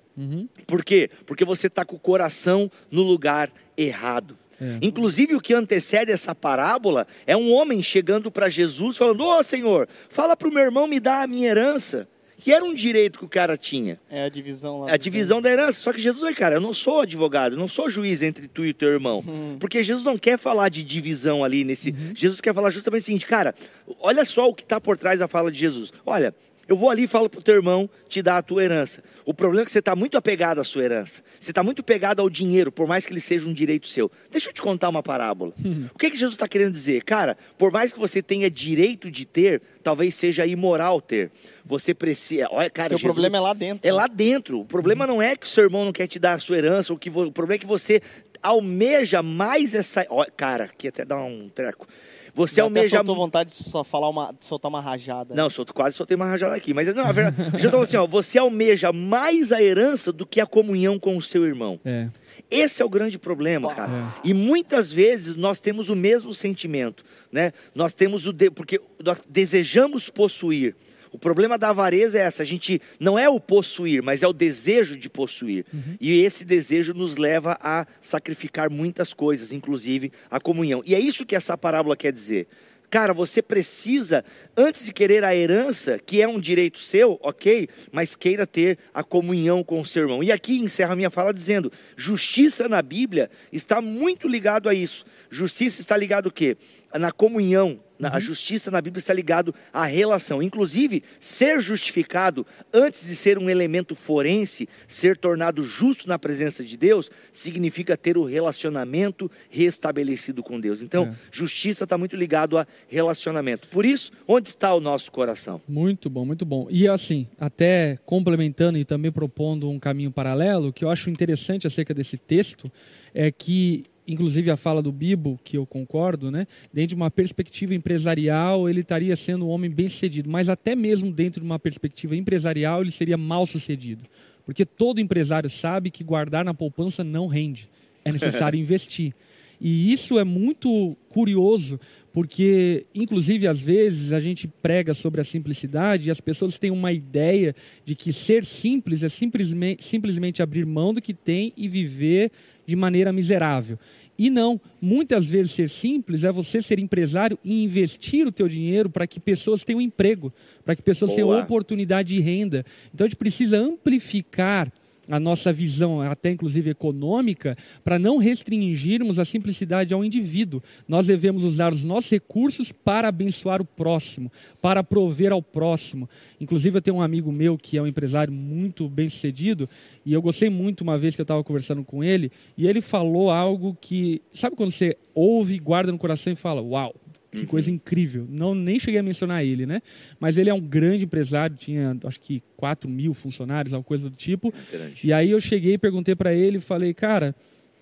Por quê? Porque você está com o coração no lugar errado. É. Inclusive, o que antecede essa parábola é um homem chegando para Jesus falando: Ô Senhor, fala para o meu irmão me dar a minha herança. que era um direito que o cara tinha. É a divisão lá. A divisão da herança. Só que Jesus, "Oi, cara, eu não sou advogado, eu não sou juiz entre tu e teu irmão. Uhum. Porque Jesus não quer falar de divisão ali nesse. Jesus quer falar justamente o seguinte, cara, olha só o que está por trás da fala de Jesus. Olha. Eu vou ali e falo pro teu irmão te dar a tua herança. O problema é que você está muito apegado à sua herança. Você está muito pegado ao dinheiro, por mais que ele seja um direito seu. Deixa eu te contar uma parábola. O que, que Jesus está querendo dizer? Cara, por mais que você tenha direito de ter, talvez seja imoral ter. Você precisa. Olha, cara, Porque o problema é lá dentro. é lá dentro. O problema não é que seu irmão não quer te dar a sua herança, ou que o problema é que você almeja mais essa. Ó, cara, aqui até dá um treco. Você até almeja. soltou vontade de só falar uma, de soltar uma rajada. Não, solto, quase soltei uma rajada aqui. Mas não, a verdade. Falou assim: ó, você almeja mais a herança do que a comunhão com o seu irmão. É. Esse é o grande problema, cara. E muitas vezes nós temos o mesmo sentimento, né? Nós temos o de... porque nós desejamos possuir. O problema da avareza é essa, a gente não é o possuir, mas é o desejo de possuir. E esse desejo nos leva a sacrificar muitas coisas, inclusive a comunhão. E é isso que essa parábola quer dizer. Cara, você precisa, antes de querer a herança, que é um direito seu, ok, mas queira ter a comunhão com o seu irmão. E aqui encerra a minha fala dizendo: justiça na Bíblia está muito ligado a isso. Justiça está ligado o quê? Na comunhão. Na- A justiça na Bíblia está ligado à relação. Inclusive, ser justificado antes de ser um elemento forense, ser tornado justo na presença de Deus, significa ter o relacionamento restabelecido com Deus. Então, É. justiça está muito ligado a relacionamento. Por isso, onde está o nosso coração? Muito bom, muito bom. E assim, até complementando e também propondo um caminho paralelo, o que eu acho interessante acerca desse texto é que, inclusive a fala do Bibo, que eu concordo, né? Dentro de uma perspectiva empresarial, ele estaria sendo um homem bem sucedido, mas até mesmo dentro de uma perspectiva empresarial, ele seria mal sucedido. Porque todo empresário sabe que guardar na poupança não rende. É necessário investir. E isso é muito curioso, porque, inclusive, às vezes a gente prega sobre a simplicidade e as pessoas têm uma ideia de que ser simples é simplesmente, simplesmente abrir mão do que tem e viver de maneira miserável. E não, muitas vezes ser simples é você ser empresário e investir o teu dinheiro para que pessoas tenham emprego, para que pessoas tenham Boa. oportunidade de renda. Então a gente precisa amplificar a nossa visão, até inclusive econômica, para não restringirmos a simplicidade ao indivíduo. Nós devemos usar os nossos recursos para abençoar o próximo, para prover ao próximo. Inclusive, eu tenho um amigo meu que é um empresário muito bem sucedido, e eu gostei muito uma vez que eu estava conversando com ele, e ele falou algo que. Sabe quando você ouve, guarda no coração e fala: Uau! Que coisa incrível. Não, nem cheguei a mencionar ele, né? Mas ele é um grande empresário, tinha acho que 4 mil funcionários, alguma coisa do tipo. Grande. E aí eu cheguei e perguntei para ele, falei, cara,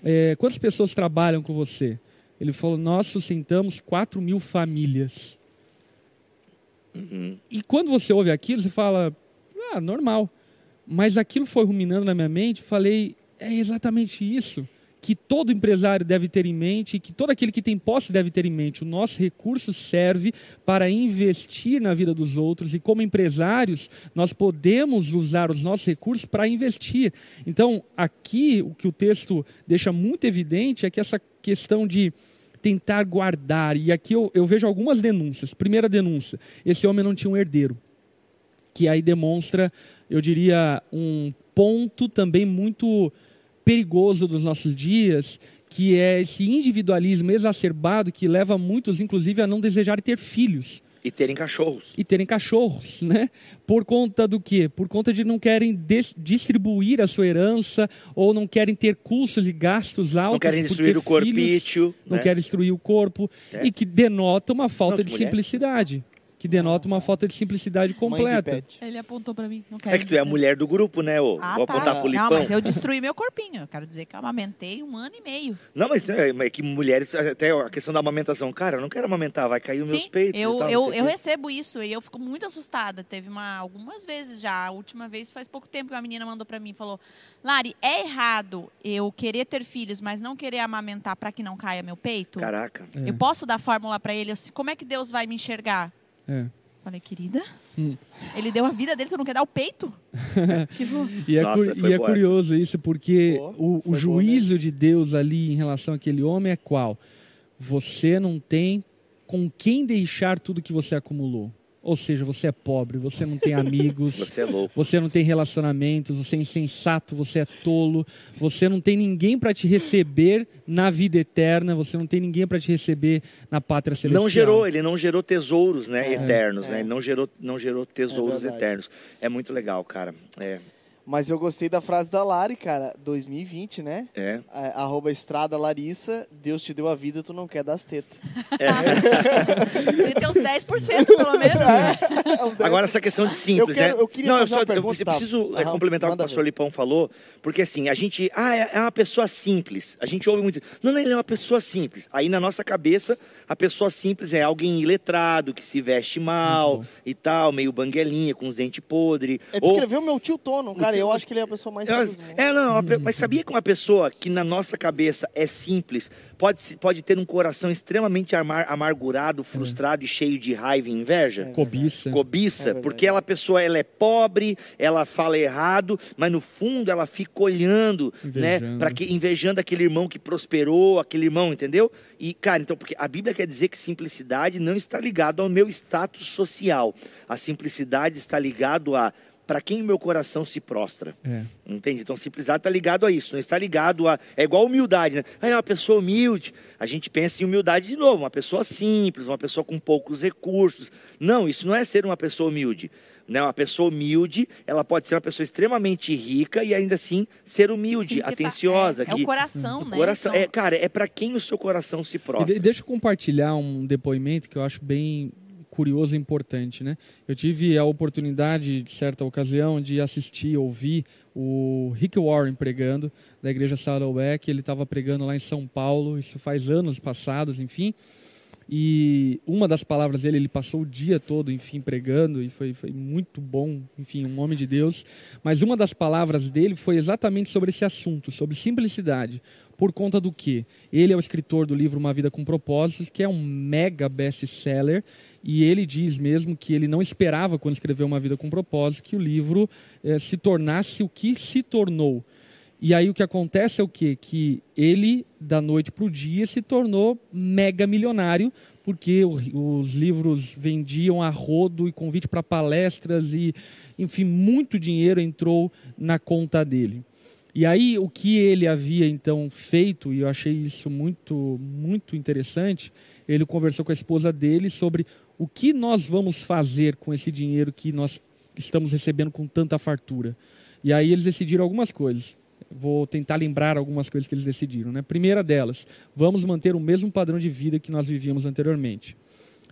é, quantas pessoas trabalham com você? Ele falou, nós sustentamos 4 mil famílias. Uhum. E quando você ouve aquilo, você fala, ah, normal. Mas aquilo foi ruminando na minha mente, falei, é exatamente isso que todo empresário deve ter em mente, que todo aquele que tem posse deve ter em mente. O nosso recurso serve para investir na vida dos outros e, como empresários, nós podemos usar os nossos recursos para investir. Então, aqui, o que o texto deixa muito evidente é que essa questão de tentar guardar, e aqui eu, eu vejo algumas denúncias. Primeira denúncia: esse homem não tinha um herdeiro, que aí demonstra, eu diria, um ponto também muito perigoso dos nossos dias, que é esse individualismo exacerbado que leva muitos, inclusive, a não desejar ter filhos E terem cachorros. e terem cachorros, né? Por conta do quê? Por conta de não querem distribuir a sua herança ou não querem ter custos e gastos altos. Não querem destruir o corpício. filhos, Não né? querem destruir o corpo É. e que denota uma falta Não, de mulher. simplicidade. Que denota uma falta de simplicidade completa. Ele apontou pra mim. Não quero É que tu é a mulher do grupo, né? Ô? Ah, Vou tá. apontar pro Não, Lipão. mas eu destruí meu corpinho. Eu quero dizer que eu amamentei um ano e meio. Não, mas é, é que mulheres, até a questão da amamentação. Cara, eu não quero amamentar, vai cair os meus Sim, peitos. e eu, tal, não eu, eu quê. recebo isso e eu fico muito assustada. Teve uma, algumas vezes já. A última vez faz pouco tempo que a menina mandou pra mim e falou: Lari, é errado eu querer ter filhos, mas não querer amamentar pra que não caia meu peito? Caraca. É. Eu posso dar fórmula pra ele? Como é que Deus vai me enxergar? É. Falei, querida, Hum. ele deu a vida dele, tu não quer dar o peito? tipo, E é, Nossa, cu- e é curioso isso, porque Boa, o, o foi boa juízo de Deus ali em relação àquele homem é qual? Você não tem com quem deixar tudo que você acumulou. Ou seja, você é pobre, você não tem amigos, Você é louco. você não tem relacionamentos, você é insensato, você é tolo, você não tem ninguém para te receber na vida eterna, você não tem ninguém para te receber na pátria celestial. Não gerou, ele não gerou tesouros, né, É, eternos, é. né? Ele não gerou, não gerou tesouros verdade. eternos. É muito legal, cara. É, Mas eu gostei da frase da Lari, cara. 2020, né? é. A- Arroba Estrada Larissa, Deus te deu a vida, tu não quer das tetas. Ele tem uns 10% pelo menos, né? Agora, essa questão de simples, Eu quero- né? eu queria não, fazer só, uma pergunta, eu preciso tá? é, Aham, complementar o que o pastor ver. Lipão falou, porque assim, a gente, ah, é é uma pessoa simples. A gente ouve muito, não, não, ele é uma pessoa simples. Aí na nossa cabeça, a pessoa simples é alguém iletrado, que se veste mal e tal, meio banguelinha, com os dentes podres. É ou- descrever o meu tio Tono, cara. Eu acho que ele é a pessoa mais simples. é, não, mas sabia que uma pessoa que na nossa cabeça é simples pode, pode ter um coração extremamente amar- amargurado, frustrado e cheio de raiva e inveja? Cobiça. Cobiça, É porque ela pessoa ela é pobre, ela fala errado, mas no fundo ela fica olhando, né, Invejando. para que invejando aquele irmão que prosperou, aquele irmão, entendeu? E cara, então porque a Bíblia quer dizer que simplicidade não está ligado ao meu status social. A simplicidade está ligado a para quem o meu coração se prostra. É. Entende? Então, simplicidade está ligado a isso, não está ligado a. É igual humildade, né? Ah, é uma pessoa humilde. A gente pensa em humildade de novo, uma pessoa simples, uma pessoa com poucos recursos. Não, isso não é ser uma pessoa humilde. Né? Uma pessoa humilde, ela pode ser uma pessoa extremamente rica e ainda assim ser humilde, Simplifa- atenciosa. É, é que- o coração, né? coração, Então, é, cara, é para quem o seu coração se E prostra. de- deixa eu compartilhar um depoimento que eu acho bem curioso e importante, né? Eu tive a oportunidade, de certa ocasião, de assistir, ouvir o Rick Warren pregando, da igreja Saddleback. Ele estava pregando lá em São Paulo, isso faz anos passados, enfim. E uma das palavras dele, ele passou o dia todo, enfim, pregando, e foi, foi muito bom, enfim, um homem de Deus. Mas uma das palavras dele foi exatamente sobre esse assunto, sobre simplicidade. Por conta do quê? Ele é o escritor do livro Uma Vida com Propósitos, que é um mega best-seller, e ele diz mesmo que ele não esperava, quando escreveu Uma Vida com Propósito, que o livro eh, se tornasse o que se tornou. E aí o que acontece é o quê? Que ele, da noite para o dia, se tornou mega milionário, porque os livros vendiam a rodo e convite para palestras e, enfim, muito dinheiro entrou na conta dele. E aí o que ele havia então feito, e eu achei isso muito, muito interessante, ele conversou com a esposa dele sobre o que nós vamos fazer com esse dinheiro que nós estamos recebendo com tanta fartura. E aí eles decidiram algumas coisas. Vou tentar lembrar algumas coisas que eles decidiram. Né? Primeira delas, vamos manter o mesmo padrão de vida que nós vivíamos anteriormente.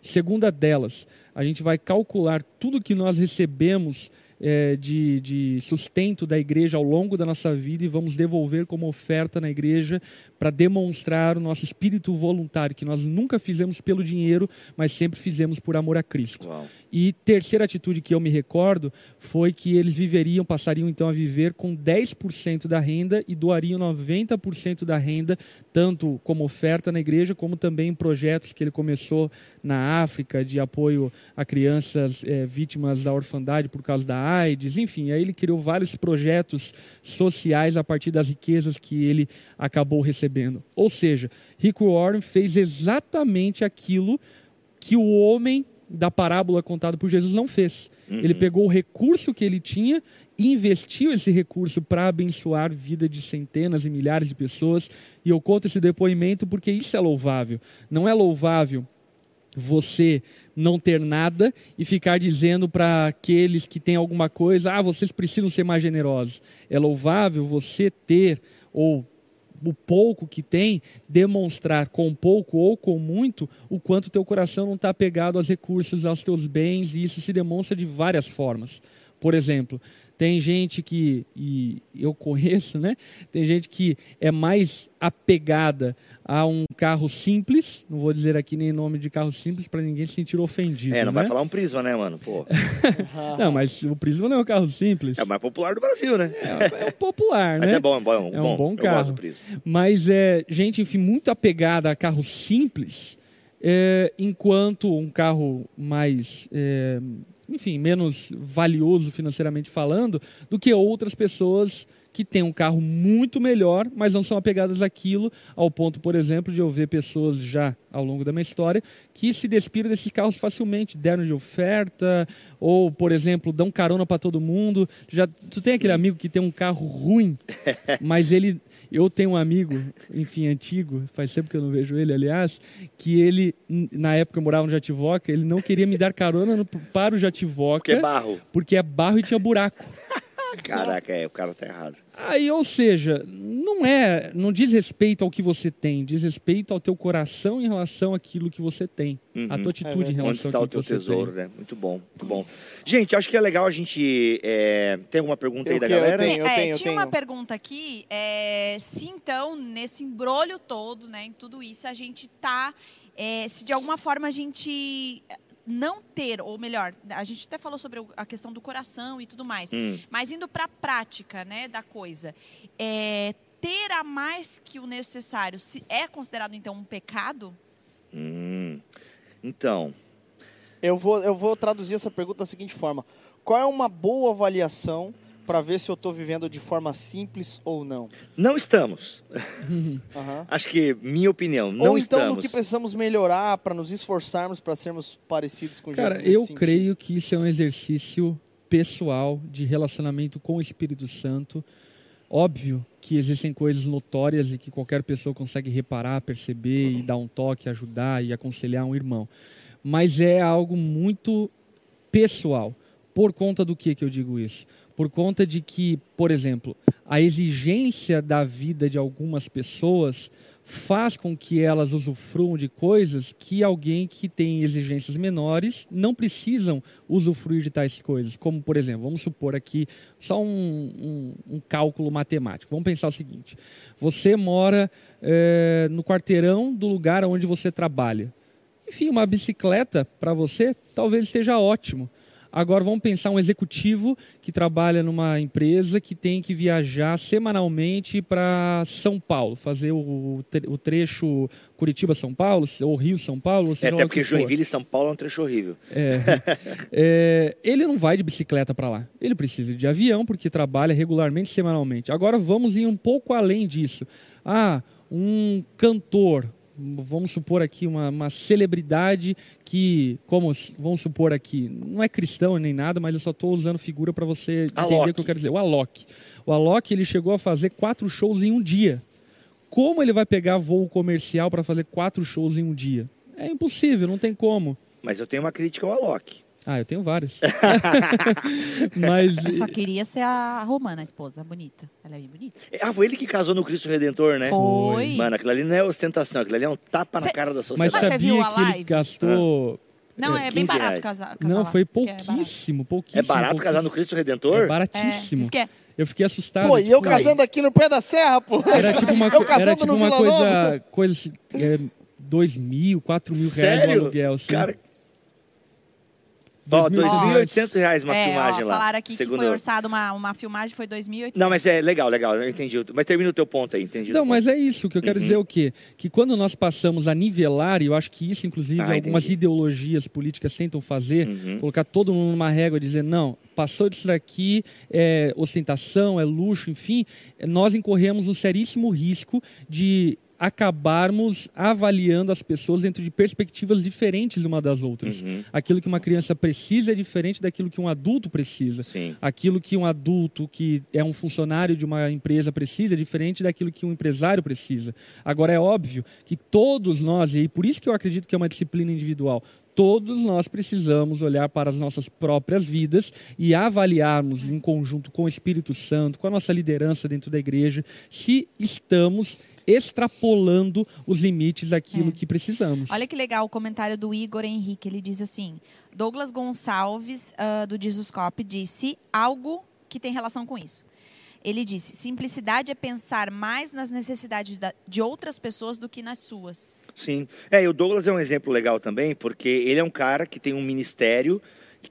Segunda delas, a gente vai calcular tudo que nós recebemos eh, de, de sustento da igreja ao longo da nossa vida e vamos devolver como oferta na igreja para demonstrar o nosso espírito voluntário, que nós nunca fizemos pelo dinheiro, mas sempre fizemos por amor a Cristo. Uau. E terceira atitude que eu me recordo foi que eles viveriam, passariam então a viver com 10% da renda e doariam 90% da renda, tanto como oferta na igreja, como também em projetos que ele começou na África de apoio a crianças eh, vítimas da orfandade por causa da AIDS, enfim, aí ele criou vários projetos sociais a partir das riquezas que ele acabou recebendo. Ou seja, Rick Warren fez exatamente aquilo que o homem da parábola contada por Jesus não fez. Ele pegou o recurso que ele tinha e investiu esse recurso para abençoar a vida de centenas e milhares de pessoas. E eu conto esse depoimento porque isso é louvável. Não é louvável você não ter nada e ficar dizendo para aqueles que têm alguma coisa, ah, vocês precisam ser mais generosos. É louvável você ter ou o pouco que tem, demonstrar com pouco ou com muito o quanto teu coração não está apegado aos recursos, aos teus bens, e isso se demonstra de várias formas. Por exemplo, tem gente que, e eu conheço, né? Tem gente que é mais apegada a um carro simples, não vou dizer aqui nem nome de carro simples para ninguém se sentir ofendido. É, não né? vai falar um Prisma, né, mano? Pô, Não, mas o Prisma não é um carro simples. é o mais popular do Brasil, né? É, é popular, Mas né? é bom, é bom. É um, É um bom Eu carro. gosto do Prisma. Mas é gente, enfim, muito apegada a carro simples, é, enquanto um carro mais, é, enfim, menos valioso financeiramente falando, do que outras pessoas que têm um carro muito melhor, mas não são apegadas àquilo, ao ponto, por exemplo, de eu ver pessoas já ao longo da minha história que se despiram desses carros facilmente, deram de oferta, ou, por exemplo, dão carona para todo mundo. Já, tu tem aquele amigo que tem um carro ruim, mas ele eu tenho um amigo, enfim, antigo, faz tempo que eu não vejo ele, aliás, que ele, na época eu morava no Jativoca, ele não queria me dar carona no, para o Jativoca. Porque é barro. Porque é barro e tinha buraco. Caraca, é, o cara tá errado. Aí, ou seja, não é, não diz respeito ao que você tem, diz respeito ao teu coração em relação àquilo que você tem, uhum. a tua atitude é em relação Onde está o teu tesouro, tem. né? Muito bom, muito bom. Gente, acho que é legal a gente é... tem alguma pergunta eu aí da galera? Eu tenho, eu tenho, é, eu tinha tenho. uma pergunta aqui, é, se então nesse embrolho todo, né, em tudo isso, a gente tá é, se de alguma forma a gente não ter, ou melhor, a gente até falou sobre a questão do coração e tudo mais, hum. mas indo para a prática né, da coisa, é, ter a mais que o necessário é considerado então um pecado? Hum. Então. Eu vou, eu vou traduzir essa pergunta da seguinte forma: qual é uma boa avaliação para ver se eu estou vivendo de forma simples ou não? Não estamos. uhum. Acho que, minha opinião, não ou então estamos. no que precisamos melhorar para nos esforçarmos para sermos parecidos com Cara, Jesus? Cara, eu creio que isso é um exercício pessoal de relacionamento com o Espírito Santo. Óbvio que existem coisas notórias e que qualquer pessoa consegue reparar, perceber e dar um toque, ajudar e aconselhar um irmão. Mas é algo muito pessoal. Por conta do que que eu digo isso? Por conta de que, por exemplo, a exigência da vida de algumas pessoas faz com que elas usufruam de coisas que alguém que tem exigências menores não precisam usufruir de tais coisas. Como, por exemplo, vamos supor aqui só um, um, um cálculo matemático. Vamos pensar o seguinte: você mora é, no quarteirão do lugar onde você trabalha. Enfim, uma bicicleta para você talvez seja ótimo. Agora vamos pensar um executivo que trabalha numa empresa que tem que viajar semanalmente para São Paulo, fazer o, o trecho Curitiba-São Paulo, ou Rio-São Paulo. É, até porque Joinville e São Paulo é um trecho horrível. É, é, ele não vai de bicicleta para lá. Ele precisa de avião porque trabalha regularmente, semanalmente. Agora vamos ir um pouco além disso. Ah, um cantor, vamos supor aqui, uma, uma celebridade que, como vamos supor aqui, não é cristão nem nada, mas eu só estou usando figura para você entender Alok. o que eu quero dizer. O Alok. O Alok ele chegou a fazer quatro shows em um dia. Como ele vai pegar voo comercial para fazer quatro shows em um dia? É impossível, não tem como. Mas eu tenho uma crítica ao Alok. Ah, eu tenho várias. Mas. Eu só queria ser a Romana, a esposa, bonita. Ela é bem bonita. Ah, foi ele que casou no Cristo Redentor, né? Foi. Mano, aquilo ali não é ostentação, aquilo ali é um tapa Cê... na cara da sociedade. Mas sabia que ele gastou. Ah. Não, é, é bem barato casar, casar Não, foi é pouquíssimo, é pouquíssimo. É barato pouquíssimo. casar no Cristo Redentor? É baratíssimo. É, eu fiquei assustado. Pô, e eu tipo, casando aqui no pé da serra, pô. Era tipo uma, era tipo uma coisa, coisa assim, é, dois mil, quatro mil Sério? reais no aluguel. Assim. Cara, Ó, 2.800 reais uma é, filmagem ó, lá. Falaram aqui segundo... que foi orçado uma, uma filmagem, foi 2.800. Não, mas é legal, legal, eu entendi. Mas termina o teu ponto aí, entendi. Não, mas é isso, que eu quero uhum. dizer é o quê? Que quando nós passamos a nivelar, e eu acho que isso, inclusive, ah, algumas ideologias políticas tentam fazer, uhum. colocar todo mundo numa régua e dizer, não, passou disso daqui, é ostentação, é luxo, enfim, nós incorremos um seríssimo risco de acabarmos avaliando as pessoas dentro de perspectivas diferentes uma das outras. Uhum. Aquilo que uma criança precisa é diferente daquilo que um adulto precisa. Sim. Aquilo que um adulto que é um funcionário de uma empresa precisa é diferente daquilo que um empresário precisa. Agora é óbvio que todos nós, e por isso que eu acredito que é uma disciplina individual, todos nós precisamos olhar para as nossas próprias vidas e avaliarmos em conjunto com o Espírito Santo, com a nossa liderança dentro da igreja, se estamos extrapolando os limites daquilo é. que precisamos. Olha que legal o comentário do Igor Henrique. Ele diz assim: Douglas Gonçalves, uh, do Jesuscope, disse algo que tem relação com isso. Ele disse: simplicidade é pensar mais nas necessidades de outras pessoas do que nas suas. Sim. É, e o Douglas é um exemplo legal também, porque ele é um cara que tem um ministério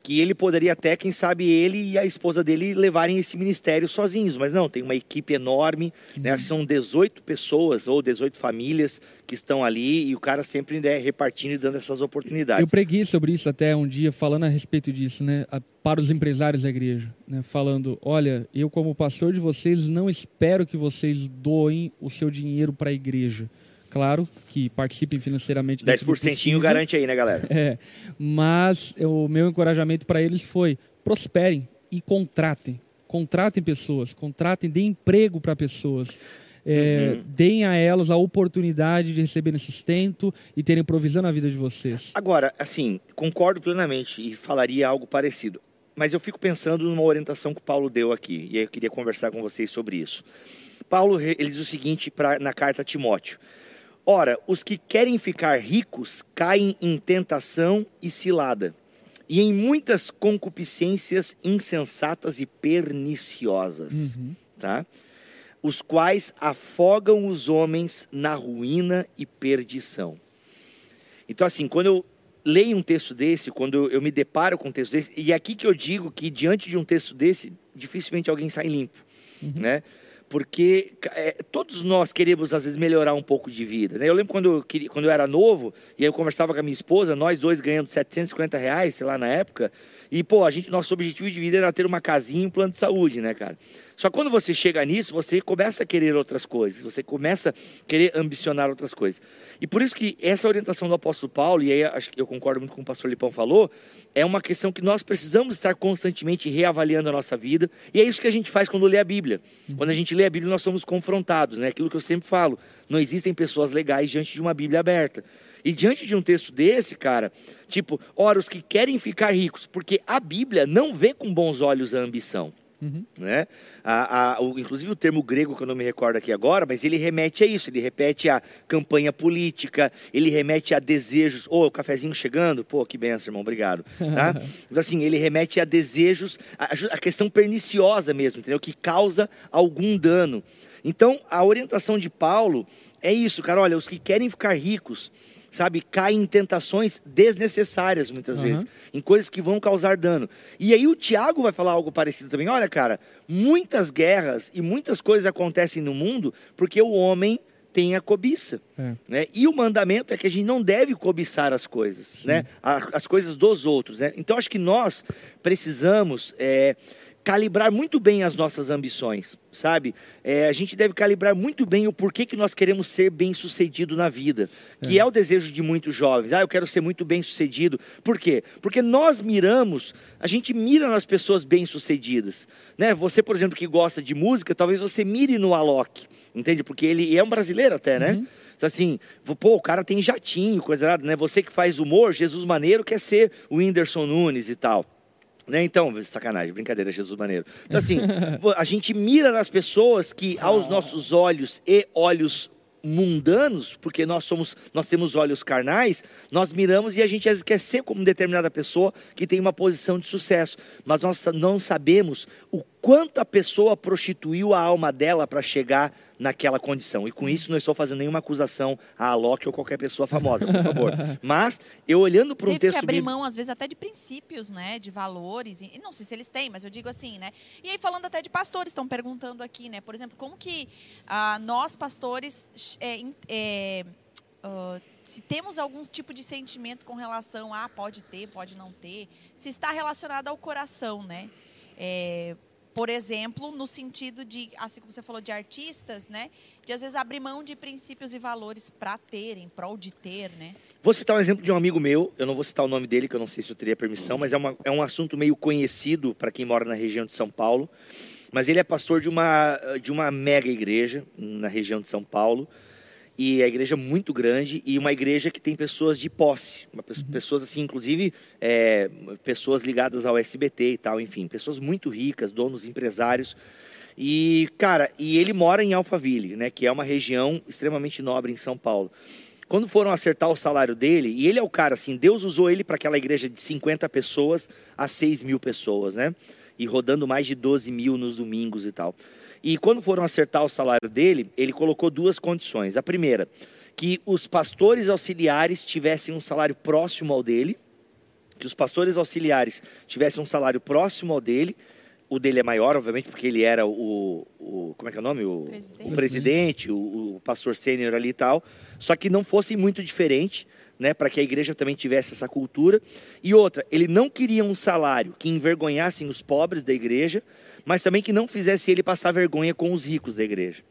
que ele poderia até, quem sabe, ele e a esposa dele levarem esse ministério sozinhos, mas não, tem uma equipe enorme, né? são 18 pessoas ou 18 famílias que estão ali e o cara sempre né, repartindo e dando essas oportunidades. Eu preguei sobre isso até um dia, falando a respeito disso, né, para os empresários da igreja, né, falando, olha, eu como pastor de vocês não espero que vocês doem o seu dinheiro para a igreja, claro, que participem financeiramente. 10% garante aí, né, galera? É, mas o meu encorajamento para eles foi: prosperem e contratem. Contratem pessoas, contratem, deem emprego para pessoas. É, uhum. Deem a elas a oportunidade de receberem sustento e terem provisão na vida de vocês. Agora, assim, concordo plenamente e falaria algo parecido. Mas eu fico pensando numa orientação que o Paulo deu aqui, e eu queria conversar com vocês sobre isso. Paulo ele diz o seguinte pra, na carta a Timóteo: Ora, os que querem ficar ricos caem em tentação e cilada, e em muitas concupiscências insensatas e perniciosas, uhum. tá? Os quais afogam os homens na ruína e perdição. Então, assim, quando eu leio um texto desse, quando eu me deparo com um texto desse, e é aqui que eu digo que diante de um texto desse, dificilmente alguém sai limpo, uhum. né? Porque é, todos nós queremos às vezes melhorar um pouco de vida. Né? Eu lembro quando eu, queria, quando eu era novo, e eu conversava com a minha esposa, nós dois ganhando 750 reais, sei lá, na época, e pô, a gente, nosso objetivo de vida era ter uma casinha e um plano de saúde, né, cara? Só quando você chega nisso, você começa a querer outras coisas, você começa a querer ambicionar outras coisas. E por isso que essa orientação do apóstolo Paulo, e aí acho que eu concordo muito com o pastor Lipão falou, é uma questão que nós precisamos estar constantemente reavaliando a nossa vida, e é isso que a gente faz quando lê a Bíblia. Quando a gente lê a Bíblia, nós somos confrontados, né? Aquilo que eu sempre falo, não existem pessoas legais diante de uma Bíblia aberta. E diante de um texto desse, cara, tipo, ora, os que querem ficar ricos, porque a Bíblia não vê com bons olhos a ambição. Uhum. Né? A, a, o, inclusive o termo grego que eu não me recordo aqui agora, mas ele remete a isso, ele repete a campanha política, ele remete a desejos. Ô, oh, o cafezinho chegando? Pô, que benção, irmão, obrigado. Tá? então, assim, ele remete a desejos, a, a questão perniciosa mesmo, entendeu? Que causa algum dano. Então, a orientação de Paulo é isso, cara. Olha, os que querem ficar ricos, sabe, cai em tentações desnecessárias muitas uhum. vezes, em coisas que vão causar dano. E aí o Tiago vai falar algo parecido também. Olha, cara, muitas guerras e muitas coisas acontecem no mundo porque o homem tem a cobiça. É. Né? E o mandamento é que a gente não deve cobiçar as coisas, né? as coisas dos outros. Né? Então acho que nós precisamos é, calibrar muito bem as nossas ambições, sabe? É, a gente deve calibrar muito bem o porquê que nós queremos ser bem sucedido na vida, que é. é. o desejo de muitos jovens. Ah, eu quero ser muito bem sucedido. Por quê? Porque nós miramos, a gente mira nas pessoas bem sucedidas, né? Você, por exemplo, que gosta de música, talvez você mire no Alok, entende? Porque ele é um brasileiro até, né? Uhum. Então, assim, pô, o cara tem jatinho, coisa nada, né? Você que faz humor, Jesus Maneiro quer ser o Whindersson Nunes e tal. Né? Então, sacanagem, brincadeira, Jesus maneiro. Então, assim, a gente mira nas pessoas que, aos nossos olhos e olhos mundanos, porque nós somos, nós temos olhos carnais, nós miramos e a gente quer ser como determinada pessoa que tem uma posição de sucesso, mas nós não sabemos o quanto a pessoa prostituiu a alma dela para chegar naquela condição. E com isso não estou fazendo nenhuma acusação a Alok ou qualquer pessoa famosa, por favor. Mas eu olhando para um texto que abrir mão às vezes até de princípios, né, de valores, e não sei se eles têm, mas eu digo assim, né? E aí falando até de pastores, estão perguntando aqui, né? Por exemplo, como que ah, nós pastores é, é, uh, se temos algum tipo de sentimento com relação a pode ter, pode não ter, se está relacionado ao coração, né? É, por exemplo, no sentido de, assim como você falou de artistas, né? De às vezes abrir mão de princípios e valores para ter, em prol de ter, né? Vou citar um exemplo de um amigo meu, eu não vou citar o nome dele, que eu não sei se eu teria permissão, mas é, uma, é um assunto meio conhecido para quem mora na região de São Paulo. Mas ele é pastor de uma, de uma mega igreja na região de São Paulo e a igreja é muito grande e uma igreja que tem pessoas de posse, uhum. pessoas assim, inclusive é, pessoas ligadas ao SBT e tal, enfim, pessoas muito ricas, donos, empresários. E cara, e ele mora em Alphaville, né, que é uma região extremamente nobre em São Paulo. Quando foram acertar o salário dele, e ele é o cara assim, Deus usou ele para aquela igreja de 50 pessoas a 6 mil pessoas, né? E rodando mais de 12 mil nos domingos e tal. E quando foram acertar o salário dele, ele colocou duas condições. A primeira, que os pastores auxiliares tivessem um salário próximo ao dele, que os pastores auxiliares tivessem um salário próximo ao dele. O dele é maior, obviamente, porque ele era o, o como é que é o nome? O Presidente. o, presidente, o, o pastor sênior ali e tal. Só que não fosse muito diferente, né, para que a igreja também tivesse essa cultura. E outra, ele não queria um salário que envergonhassem os pobres da igreja, mas também que não fizesse ele passar vergonha com os ricos da igreja.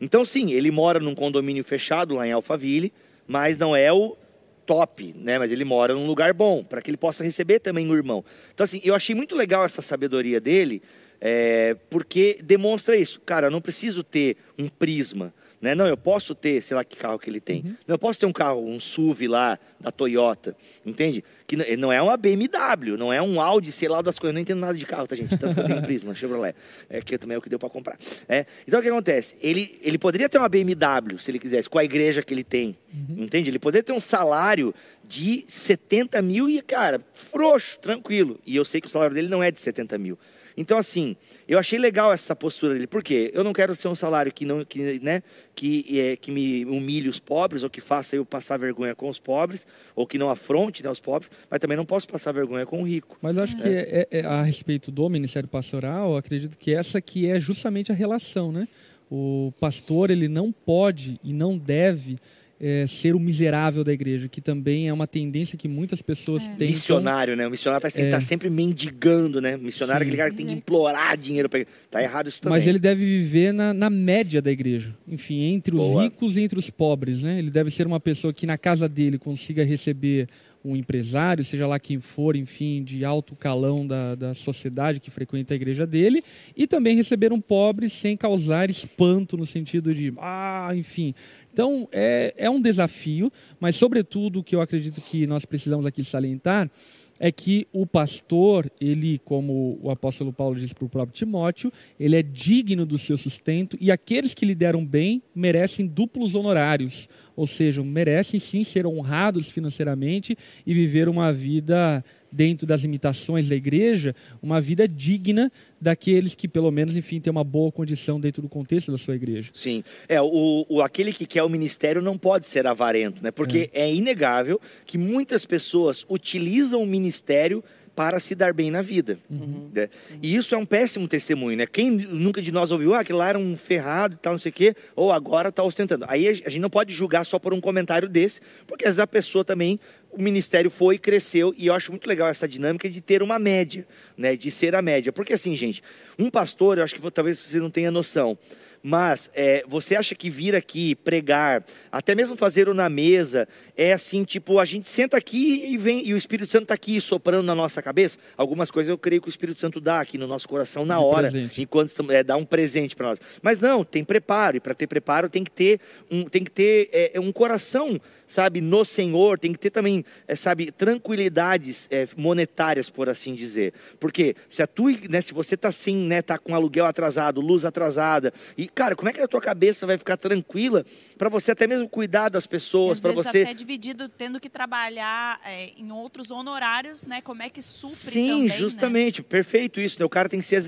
Então, sim, ele mora num condomínio fechado lá em Alphaville, mas não é o top, né? Mas ele mora num lugar bom, para que ele possa receber também o irmão. Então, assim, eu achei muito legal essa sabedoria dele, é, porque demonstra isso. Cara, eu não preciso ter um prisma. Né? Não, eu posso ter, sei lá que carro que ele tem. Uhum. Eu posso ter um carro, um SUV lá da Toyota, entende? Que não é uma BMW, não é um Audi, sei lá das coisas. Eu não entendo nada de carro, tá, gente? Tanto que eu tenho Prisma, Chevrolet. É que também é o que deu para comprar. É. Então o que acontece? Ele, ele poderia ter uma BMW, se ele quisesse, com a igreja que ele tem. Entende? Ele poderia ter um salário de 70 mil e, cara, frouxo, tranquilo. E eu sei que o salário dele não é de 70 mil. Então, assim, eu achei legal essa postura dele. Por quê? Eu não quero ser um salário que, não, que, né, que, é, que me humilhe os pobres, ou que faça eu passar vergonha com os pobres, ou que não afronte né, os pobres, mas também não posso passar vergonha com o rico. Mas acho que é- é- é a respeito do ministério pastoral, acredito que essa que é justamente a relação, né? O pastor ele não pode e não deve é, ser o miserável da igreja, que também é uma tendência que muitas pessoas têm. Missionário, né? O missionário parece que tem que É. estar sempre mendigando, né? Missionário é Sim. aquele cara que tem que implorar dinheiro para Tá errado isso também. Mas ele deve viver na, na média da igreja. Enfim, entre os Boa. ricos e entre os pobres, né? Ele deve ser uma pessoa que na casa dele consiga receber um empresário, seja lá quem for, enfim, de alto calão da, da sociedade que frequenta a igreja dele, e também receber um pobre sem causar espanto no sentido de, ah, enfim. Então, é, é um desafio, mas, sobretudo, o que eu acredito que nós precisamos aqui salientar é que o pastor, ele, como o apóstolo Paulo disse para o próprio Timóteo, ele é digno do seu sustento e aqueles que lideram bem merecem duplos honorários, ou seja, merecem sim ser honrados financeiramente e viver uma vida dentro das limitações da igreja, uma vida digna daqueles que pelo menos, enfim, têm uma boa condição dentro do contexto da sua igreja. Sim. É, o, o, aquele que quer o ministério não pode ser avarento, né? Porque é, inegável que muitas pessoas utilizam o ministério para se dar bem na vida. né? E isso é um péssimo testemunho, né? Quem nunca de nós ouviu, ah, aquele lá era um ferrado e tal, não sei o quê, ou agora está ostentando. Aí a gente não pode julgar só por um comentário desse, porque às vezes a pessoa também, o ministério foi, cresceu, e eu acho muito legal essa dinâmica de ter uma média, né? De ser a média. Porque assim, gente, um pastor, eu acho que talvez você não tenha noção, mas é, você acha que vir aqui pregar, até mesmo fazer o na mesa, é assim, tipo, a gente senta aqui e vem e o Espírito Santo está aqui soprando na nossa cabeça? Algumas coisas eu creio que o Espírito Santo dá aqui no nosso coração na De hora, presente. enquanto estamos- é, dá um presente para nós. Mas não, tem preparo, e para ter preparo tem que ter um, tem que ter é, um coração, sabe, no Senhor, tem que ter também, é, sabe, tranquilidades é, monetárias, por assim dizer. Porque se a tua, né, se você tá assim, né, tá com aluguel atrasado, luz atrasada, e cara, como é que a tua cabeça vai ficar tranquila para você até mesmo cuidar das pessoas, para você até dividido, tendo que trabalhar é, em outros honorários, né? Como é que supre Sim, também, né? justamente, perfeito isso. Né? O cara tem que ser,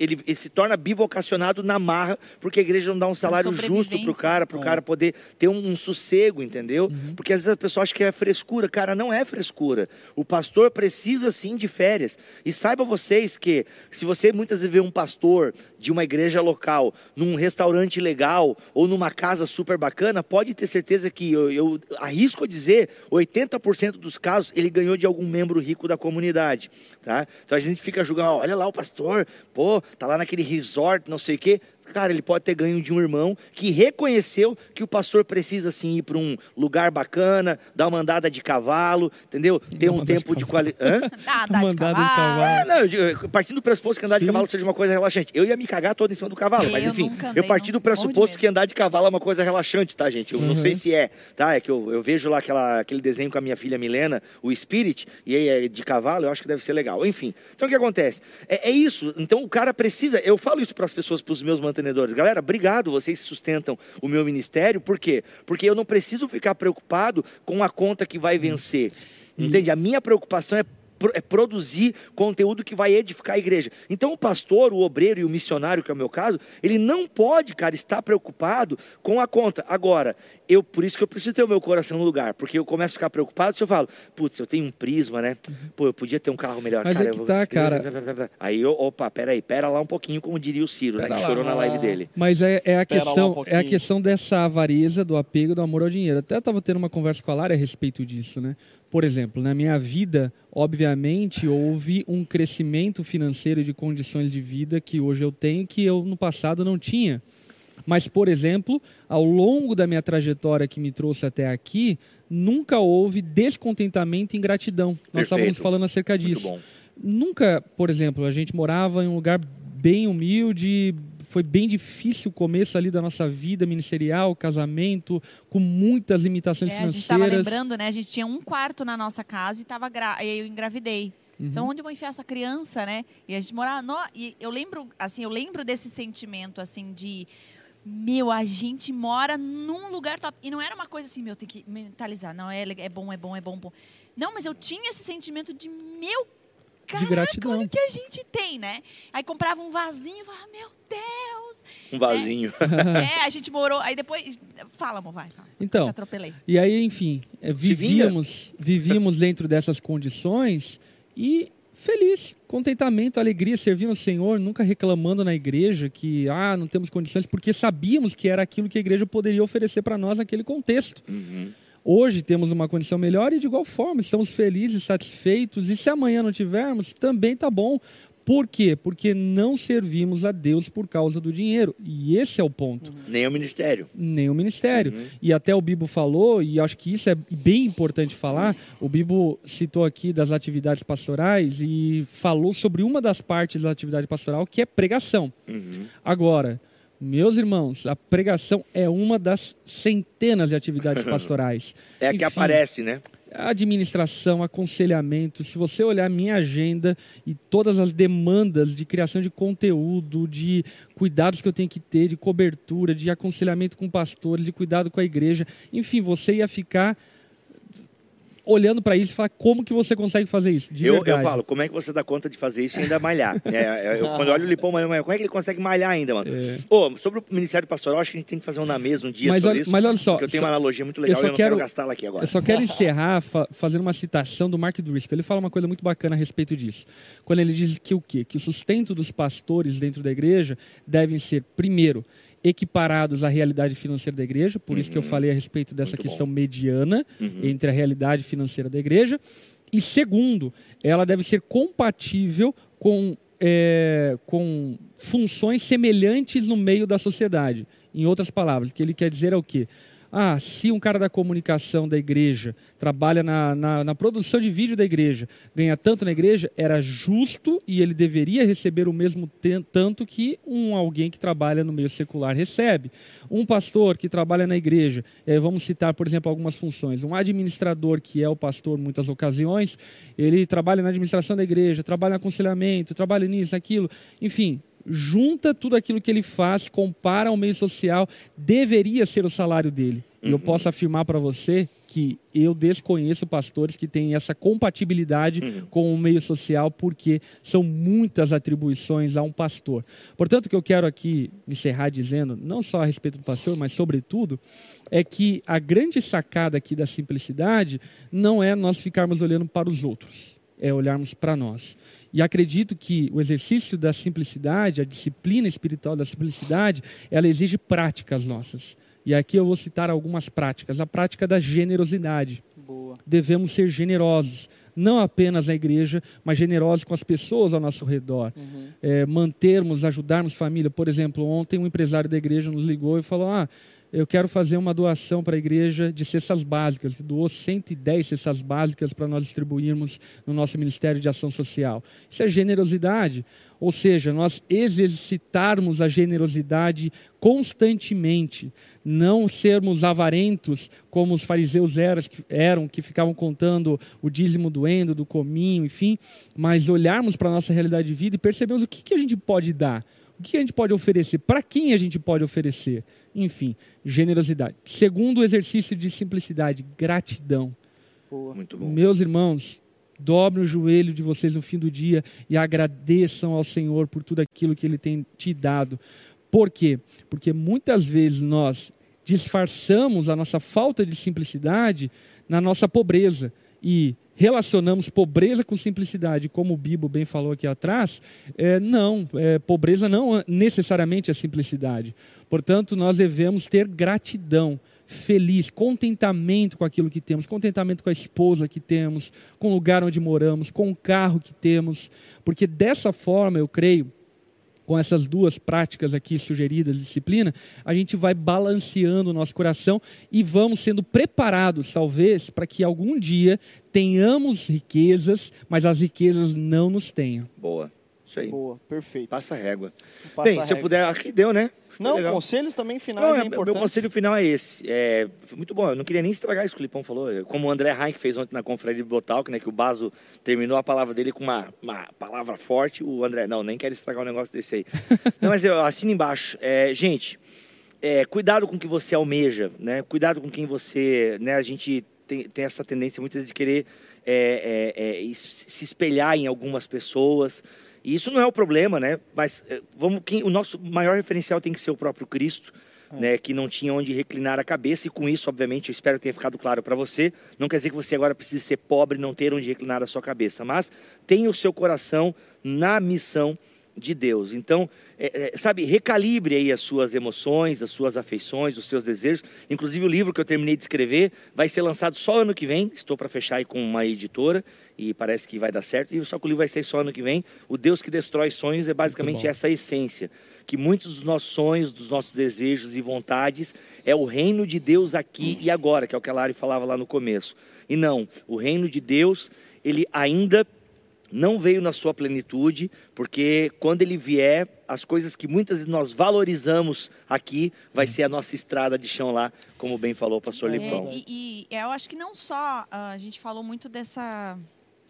ele, ele se torna bivocacionado na marra, porque a igreja não dá um salário justo pro cara, pro cara poder ter um, um sossego, entendeu? Porque às vezes a pessoa acha que é frescura, cara, não é frescura. O pastor precisa sim de férias. E saiba vocês que se você muitas vezes vê um pastor de uma igreja local num restaurante legal ou numa casa super bacana, pode ter certeza que eu, eu arrisco a dizer, 80% dos casos ele ganhou de algum membro rico da comunidade, tá? Então a gente fica julgando, olha lá o pastor, pô, tá lá naquele resort, não sei o quê. Cara, ele pode ter ganho de um irmão que reconheceu que o pastor precisa sim ir para um lugar bacana, dar uma andada de cavalo, entendeu? Ter um de tempo de cavalo. qualidade. Ah, andar de de cavalo. Cavalo. não, eu digo, partindo do pressuposto que andar de Sim. cavalo seja uma coisa relaxante. Eu ia me cagar todo em cima do cavalo, mas enfim, eu parti não. do de pressuposto que andar de cavalo é uma coisa relaxante, tá, gente? Eu não Uhum. sei se é, tá? É que eu, eu vejo lá aquela, aquele desenho com a minha filha Milena, o Spirit, e aí é de cavalo, eu acho que deve ser legal. Enfim, então o que acontece? É, é isso, então o cara precisa, eu falo isso para as pessoas, para os meus mantenedores, galera, obrigado, vocês sustentam o meu ministério, por quê? Porque eu não preciso ficar preocupado com a conta que vai vencer. Entende? A minha preocupação é é produzir conteúdo que vai edificar a igreja. Então, o pastor, o obreiro e o missionário, que é o meu caso, ele não pode, cara, estar preocupado com a conta. Agora, eu por isso que eu preciso ter o meu coração no lugar, porque eu começo a ficar preocupado se eu falo, putz, eu tenho um prisma, né? Pô, eu podia ter um carro melhor. Mas cara, é que eu vou- tá, cara. Aí eu, opa, peraí, pera lá um pouquinho, como diria o Ciro, né? Pera Que lá. chorou na live dele. Mas é, é a Pera lá um questão, é a questão dessa avareza, do apego, do amor ao dinheiro. Até estava tendo uma conversa com a Lara a respeito disso, né? Por exemplo, na minha vida, obviamente, houve um crescimento financeiro de condições de vida que hoje eu tenho que eu no passado não tinha. Mas, por exemplo, ao longo da minha trajetória que me trouxe até aqui, nunca houve descontentamento e ingratidão. Nós Perfeito. estávamos falando acerca disso nunca, por exemplo, a gente morava em um lugar bem humilde, foi bem difícil o começo ali da nossa vida ministerial, casamento, com muitas limitações É, a gente estava financeiras. lembrando, né? A gente tinha um quarto na nossa casa e tava gra... eu engravidei. Então, Uhum. onde eu vou enfiar essa criança, né? E a gente morava. No... E eu lembro, assim, eu lembro desse sentimento, assim, de. Meu, a gente mora num lugar top. E não era uma coisa assim, meu, tem que mentalizar. Não, é, é bom, é bom, é bom, bom. Não, mas eu tinha esse sentimento de, meu, caraca, gratidão. olha o que a gente tem, né? Aí comprava um vasinho e falava, meu Deus. Um vasinho. é, a gente morou. Aí depois. Fala, amor, vai. Fala. Então, Te atropelei. E aí, enfim, é, vivíamos, vivíamos dentro dessas condições e feliz, contentamento, alegria, servindo ao Senhor, nunca reclamando na igreja que ah, não temos condições, porque sabíamos que era aquilo que a igreja poderia oferecer para nós naquele contexto. Uhum. Hoje temos uma condição melhor e de igual forma estamos felizes, satisfeitos e se amanhã não tivermos, também tá bom. Por quê? Porque não servimos a Deus por causa do dinheiro. E esse é o ponto Nem o ministério. nem o ministério. Uhum. E até o Bibo falou, e acho que isso é bem importante falar. O Bibo citou aqui das atividades pastorais e falou sobre uma das partes da atividade pastoral, que é pregação. Uhum. Agora, meus irmãos, a pregação é uma das centenas de atividades pastorais. É a que Enfim, aparece, né? administração, aconselhamento. Se você olhar a minha agenda e todas as demandas de criação de conteúdo, de cuidados que eu tenho que ter, de cobertura, de aconselhamento com pastores, de cuidado com a igreja, enfim, você ia ficar olhando para isso e falar como que você consegue fazer isso. De Eu, eu verdade. falo, como é que você dá conta de fazer isso e ainda malhar? É, eu- quando eu olho o Lipão, mano, como é que ele consegue malhar ainda, mano? É. Ô, sobre o Ministério Pastoral, acho que a gente tem que fazer um na mesa um dia Mas sobre olha- isso. mas olha só, Porque eu tenho só- uma analogia muito legal eu só eu não quero, quero- gastá-la aqui agora. Eu só quero encerrar fa- fazendo uma citação do Mark Driscoll. Ele fala uma coisa muito bacana a respeito disso. Quando ele diz que o quê? Que o sustento dos pastores dentro da igreja devem ser, primeiro, equiparados à realidade financeira da igreja, por isso que eu falei a respeito dessa Muito questão mediana Uhum. entre a realidade financeira da igreja. E segundo, ela deve ser compatível com, é, com funções semelhantes no meio da sociedade. Em outras palavras, o que ele quer dizer é o quê? Ah, se um cara da comunicação da igreja trabalha na, na, na produção de vídeo da igreja, ganha tanto na igreja, era justo e ele deveria receber o mesmo tanto que um alguém que trabalha no meio secular recebe. Um pastor que trabalha na igreja, eh, vamos citar, por exemplo, algumas funções. Um administrador, que é o pastor muitas ocasiões, ele trabalha na administração da igreja, trabalha no aconselhamento, trabalha nisso, naquilo, enfim, junta tudo aquilo que ele faz, compara ao meio social, deveria ser o salário dele. E eu posso afirmar para você que eu desconheço pastores que têm essa compatibilidade com o meio social, porque são muitas atribuições a um pastor. Portanto, o que eu quero aqui encerrar dizendo, não só a respeito do pastor, mas sobretudo, é que a grande sacada aqui da simplicidade não é nós ficarmos olhando para os outros, é olharmos para nós. E acredito que o exercício da simplicidade, a disciplina espiritual da simplicidade, ela exige práticas nossas. E aqui eu vou citar algumas práticas. A prática da generosidade. Boa. Devemos ser generosos, não apenas na igreja, mas generosos com as pessoas ao nosso redor. É, mantermos, ajudarmos família. Por exemplo, ontem um empresário da igreja nos ligou e falou: Ah, eu quero fazer uma doação para a igreja de cestas básicas. Doou 110 cestas básicas para nós distribuirmos no nosso Ministério de Ação Social. Isso é generosidade. Ou seja, nós exercitarmos a generosidade constantemente, não sermos avarentos como os fariseus eram, que- ficavam contando o dízimo do endo, do cominho, enfim, mas olharmos para a nossa realidade de vida e percebermos o que, que a gente pode dar, o que a gente pode oferecer, para quem a gente pode oferecer. Enfim, generosidade. Segundo o exercício de simplicidade, gratidão. Boa. Muito bom. Meus irmãos, Dobre o joelho de vocês no fim do dia e agradeçam ao Senhor por tudo aquilo que Ele tem te dado. Por quê? Porque muitas vezes nós disfarçamos a nossa falta de simplicidade na nossa pobreza e relacionamos pobreza com simplicidade, como o Bibo bem falou aqui atrás, é, não, é, pobreza não necessariamente é simplicidade. Portanto, nós devemos ter gratidão, feliz, contentamento com aquilo que temos, contentamento com a esposa que temos, com o lugar onde moramos, com o carro que temos, porque dessa forma, eu creio, com essas duas práticas aqui sugeridas, disciplina, a gente vai balanceando o nosso coração e vamos sendo preparados, talvez, para que algum dia tenhamos riquezas, mas as riquezas não nos tenham. Boa. Isso aí. Boa, perfeito. Passa a régua. Passa Bem, a se eu régua. puder, acho que deu, né? Não, legal. conselhos também finais Não, é é, importante. meu conselho final é esse. É, foi muito bom, eu não queria nem estragar isso que o Lipão falou. Como o André Heinck fez ontem na Confraria de Botalk, né? Que o Baso terminou a palavra dele com uma, uma palavra forte. O André, não, nem quero estragar um negócio desse aí. não, mas eu assino embaixo. É, gente, é, cuidado com o que você almeja, né? Cuidado com quem você... Né? A gente tem, tem essa tendência muitas vezes de querer é, é, é, se espelhar em algumas pessoas. E isso não é o problema, né? Mas é, vamos, quem, o nosso maior referencial tem que ser o próprio Cristo, né? Que não tinha onde reclinar a cabeça. E com isso, obviamente, eu espero que tenha ficado claro para você. Não quer dizer que você agora precise ser pobre e não ter onde reclinar a sua cabeça, mas tenha o seu coração na missão de Deus. Então, é, é, sabe, recalibre aí as suas emoções, as suas afeições, os seus desejos. Inclusive, o livro que eu terminei de escrever vai ser lançado só ano que vem. Estou para fechar aí com uma editora e parece que vai dar certo. E só que o livro vai ser só ano que vem. O Deus que destrói sonhos é basicamente essa essência. Que muitos dos nossos sonhos, dos nossos desejos e vontades é o reino de Deus aqui e agora, que é o que a Lari falava lá no começo. E não, o reino de Deus, ele ainda não veio na sua plenitude, porque quando ele vier, as coisas que muitas vezes nós valorizamos aqui, vai ser a nossa estrada de chão lá, como bem falou o pastor É, Lipão. e, e eu acho que não só ah, a gente falou muito dessa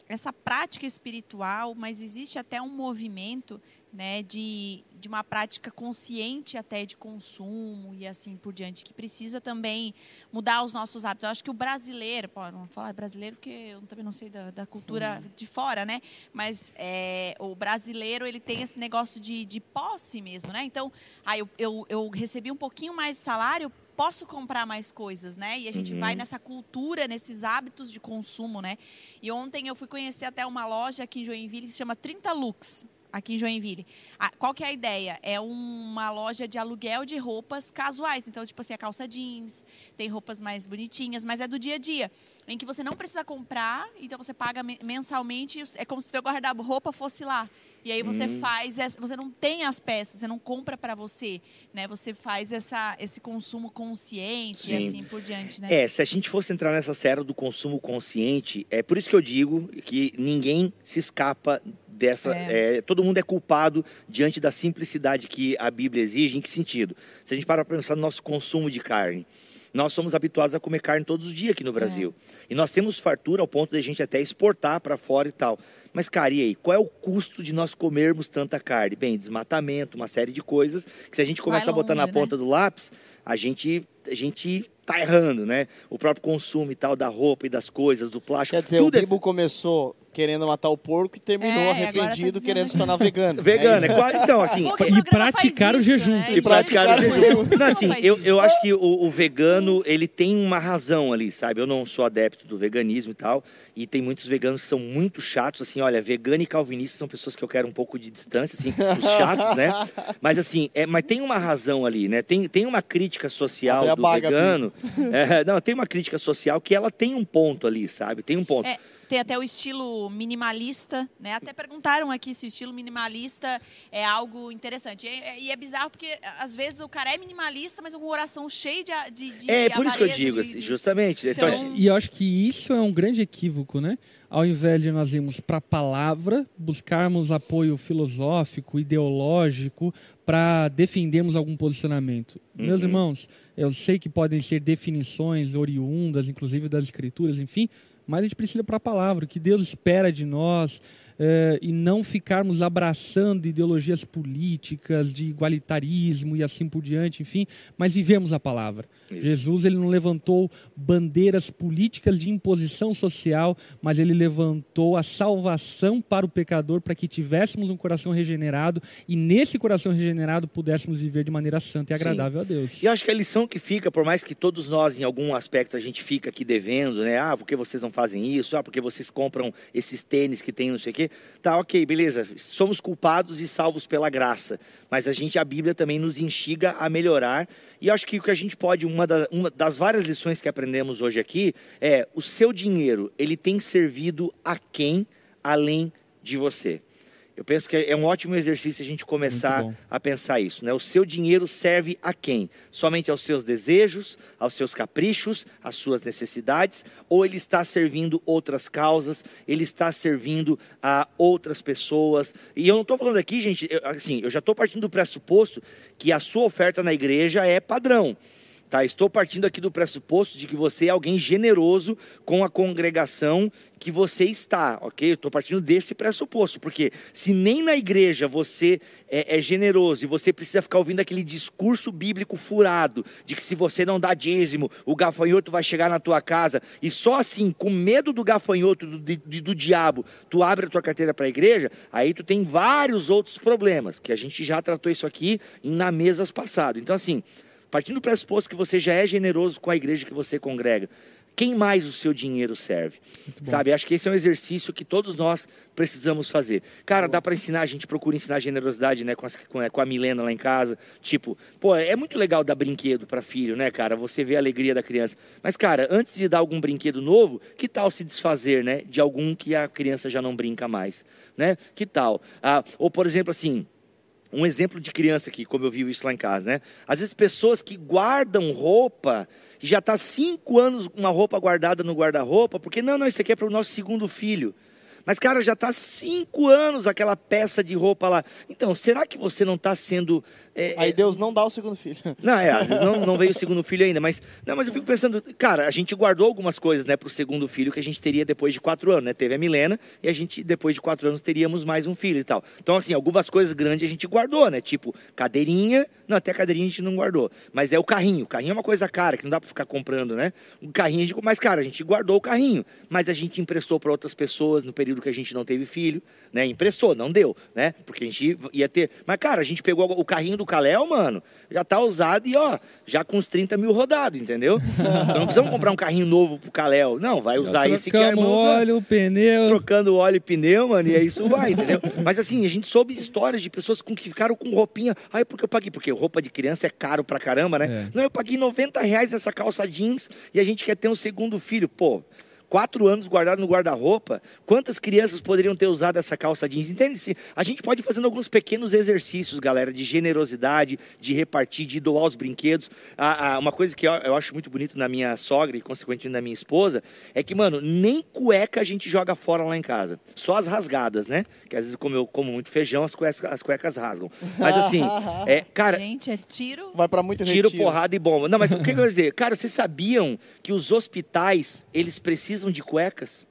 essa prática espiritual, mas existe até um movimento né, de, de uma prática consciente até de consumo e assim por diante, que precisa também mudar os nossos hábitos. Eu acho que o brasileiro, pô, não vou falar brasileiro porque eu também não sei da, da cultura de fora, né? Mas é, o brasileiro, ele tem esse negócio de, de posse mesmo, né? Então, aí eu, eu, eu recebi um pouquinho mais de salário, posso comprar mais coisas, né? E a gente Uhum. vai nessa cultura, nesses hábitos de consumo, né? E ontem eu fui conhecer até uma loja aqui em Joinville que se chama 30 Lux, aqui em Joinville. A- qual que é a ideia? É uma loja de aluguel de roupas casuais. Então, tipo assim, a calça jeans, tem roupas mais bonitinhas, mas é do dia a dia. Em que você não precisa comprar, então você paga me- mensalmente, é como se o teu guarda-roupa fosse lá. E aí você Hum. faz, você não tem as peças, você não compra para você, né? Você faz essa, esse consumo consciente e Sim. assim por diante, né? É, se a gente fosse entrar nessa série do consumo consciente, é por isso que eu digo que ninguém se escapa dessa. é, todo mundo é culpado diante da simplicidade que a Bíblia exige. Em que sentido? Se a gente parar para pensar no nosso consumo de carne. Nós somos habituados a comer carne todos os dias aqui no Brasil. E nós temos fartura ao ponto de a gente até exportar para fora e tal. Mas, cara, e aí? Qual é o custo de nós comermos tanta carne? Bem, desmatamento, uma série de coisas que se a gente começa a botar na longe, né? ponta do lápis, a gente, a gente tá errando, né? O próprio consumo e tal da roupa e das coisas, do plástico, Quer dizer, tudo o é Bibo começou querendo matar o porco e terminou É, e tá arrependido dizendo querendo que- se tornar vegano. vegano. É É quase, então, assim, E praticar o jejum. né? E praticar o praticar o jejum. Não, assim, eu, eu acho que o, o vegano, ele tem uma razão ali, sabe? Eu não sou adepto do veganismo e tal, e tem muitos veganos que são muito chatos, assim, olha, vegano e calvinista são pessoas que eu quero um pouco de distância, assim, os chatos, né? Mas assim, é, mas tem uma razão ali, né? Tem, tem uma crítica social do baga, vegano. É, não, tem uma crítica social que ela tem um ponto ali, sabe? Tem um ponto. É, tem até o estilo minimalista, né? Até perguntaram aqui se o estilo minimalista é algo interessante. E é, e é bizarro porque, às vezes, o cara é minimalista, mas com o coração cheio de... de, de É, por isso que eu digo, de- assim, justamente. Então, Então- E eu acho que isso é um grande equívoco, né? Ao invés de nós irmos para a palavra, buscarmos apoio filosófico, ideológico, para defendermos algum posicionamento. Meus Uhum. irmãos, eu sei que podem ser definições oriundas, inclusive das escrituras, enfim, mas a gente precisa para a palavra, o que Deus espera de nós, eh, e não ficarmos abraçando ideologias políticas de igualitarismo e assim por diante, enfim, mas vivemos a palavra. Isso. Jesus ele não levantou bandeiras políticas de imposição social, mas ele levantou a salvação para o pecador para que tivéssemos um coração regenerado e nesse coração regenerado pudéssemos viver de maneira santa e Sim. agradável a Deus. E eu acho que a lição que fica, por mais que todos nós, em algum aspecto, a gente fica aqui devendo, né? Ah, porque vocês não fazem isso? Ah, porque vocês compram esses tênis que tem não sei o quê. Tá, ok, beleza. Somos culpados e salvos pela graça. Mas a gente, a Bíblia também nos instiga a melhorar. E acho que o que a gente pode, uma, uma das várias lições que aprendemos hoje aqui, é o seu dinheiro, ele tem servido a quem além de você? Eu penso que é um ótimo exercício a gente começar a pensar isso, né? O seu dinheiro serve a quem? Somente aos seus desejos, aos seus caprichos, às suas necessidades, ou ele está servindo outras causas, ele está servindo a outras pessoas? E eu não estou falando aqui, gente, eu, assim, eu já estou partindo do pressuposto que a sua oferta na igreja é padrão. Tá, estou partindo aqui do pressuposto de que você é alguém generoso com a congregação que você está, ok? Estou partindo desse pressuposto, porque se nem na igreja você é, é generoso e você precisa ficar ouvindo aquele discurso bíblico furado de que se você não dá dízimo, o gafanhoto vai chegar na tua casa e só assim, com medo do gafanhoto, do, do, do diabo, tu abre a tua carteira para a igreja, aí tu tem vários outros problemas, que a gente já tratou isso aqui em- na mesas passado. Então assim, partindo do pressuposto que você já é generoso com a igreja que você congrega, quem mais o seu dinheiro serve? Sabe? Acho que esse é um exercício que todos nós precisamos fazer. Cara, dá para ensinar, a gente procura ensinar generosidade, né, com, as- a- com a Milena lá em casa. Tipo, pô, é muito legal dar brinquedo para filho, né, cara? Você vê a alegria da criança. Mas, cara, antes de dar algum brinquedo novo, que tal se desfazer, né, de algum que a criança já não brinca mais, né? Que tal? Ah, ou, por exemplo, assim, um exemplo de criança aqui, como eu vi isso lá em casa, né? Às vezes pessoas que guardam roupa, já está cinco anos com uma roupa guardada no guarda-roupa, porque não, não, isso aqui é para o nosso segundo filho. Mas, cara, já está cinco anos aquela peça de roupa lá. Então, será que você não está sendo. é, Aí é, Deus não dá o segundo filho. não, é, não, não veio o segundo filho ainda, mas não, mas eu fico pensando, cara, a gente guardou algumas coisas, né, pro segundo filho que a gente teria depois de quatro anos, né? Teve a Milena e a gente depois de quatro anos teríamos mais um filho e tal. Então assim, algumas coisas grandes a gente guardou, né? Tipo cadeirinha, não até cadeirinha a gente não guardou, mas é o carrinho. O carrinho é uma coisa cara que não dá para ficar comprando, né? O carrinho, a gente, mas cara, a gente guardou o carrinho, mas a gente emprestou para outras pessoas no período que a gente não teve filho, né? Emprestou, não deu, né? Porque a gente ia ter, mas cara, a gente pegou o carrinho do Caléu, mano, já tá usado e ó, já com uns 30 mil rodados, entendeu? Então não precisamos comprar um carrinho novo pro Caléu. Não, vai usar esse que a Trocamos irmã usa óleo, pneu. trocando óleo e pneu, mano, e aí isso vai, entendeu? Mas assim, a gente soube histórias de pessoas com que ficaram com roupinha. Ai, porque eu paguei? Porque roupa de criança é caro pra caramba, né? É. Não, eu paguei 90 reais essa calça jeans e a gente quer ter um segundo filho. Pô, quatro anos guardado no guarda-roupa, quantas crianças poderiam ter usado essa calça jeans? Entende? Se A gente pode ir fazendo alguns pequenos exercícios, galera, de generosidade, de repartir, de doar os brinquedos. Ah, ah, uma coisa que eu, eu acho muito bonito na minha sogra e, consequentemente, na minha esposa, é que, mano, nem cueca a gente joga fora lá em casa. Só as rasgadas, né? Que às vezes, como eu como muito feijão, as cuecas, as cuecas rasgam. Mas assim, é, cara, Gente, é tiro. Vai pra muito tiro, retiro. porrada e bomba. Não, mas o que eu quero dizer? Cara, vocês sabiam que os hospitais, eles precisam de cuecas?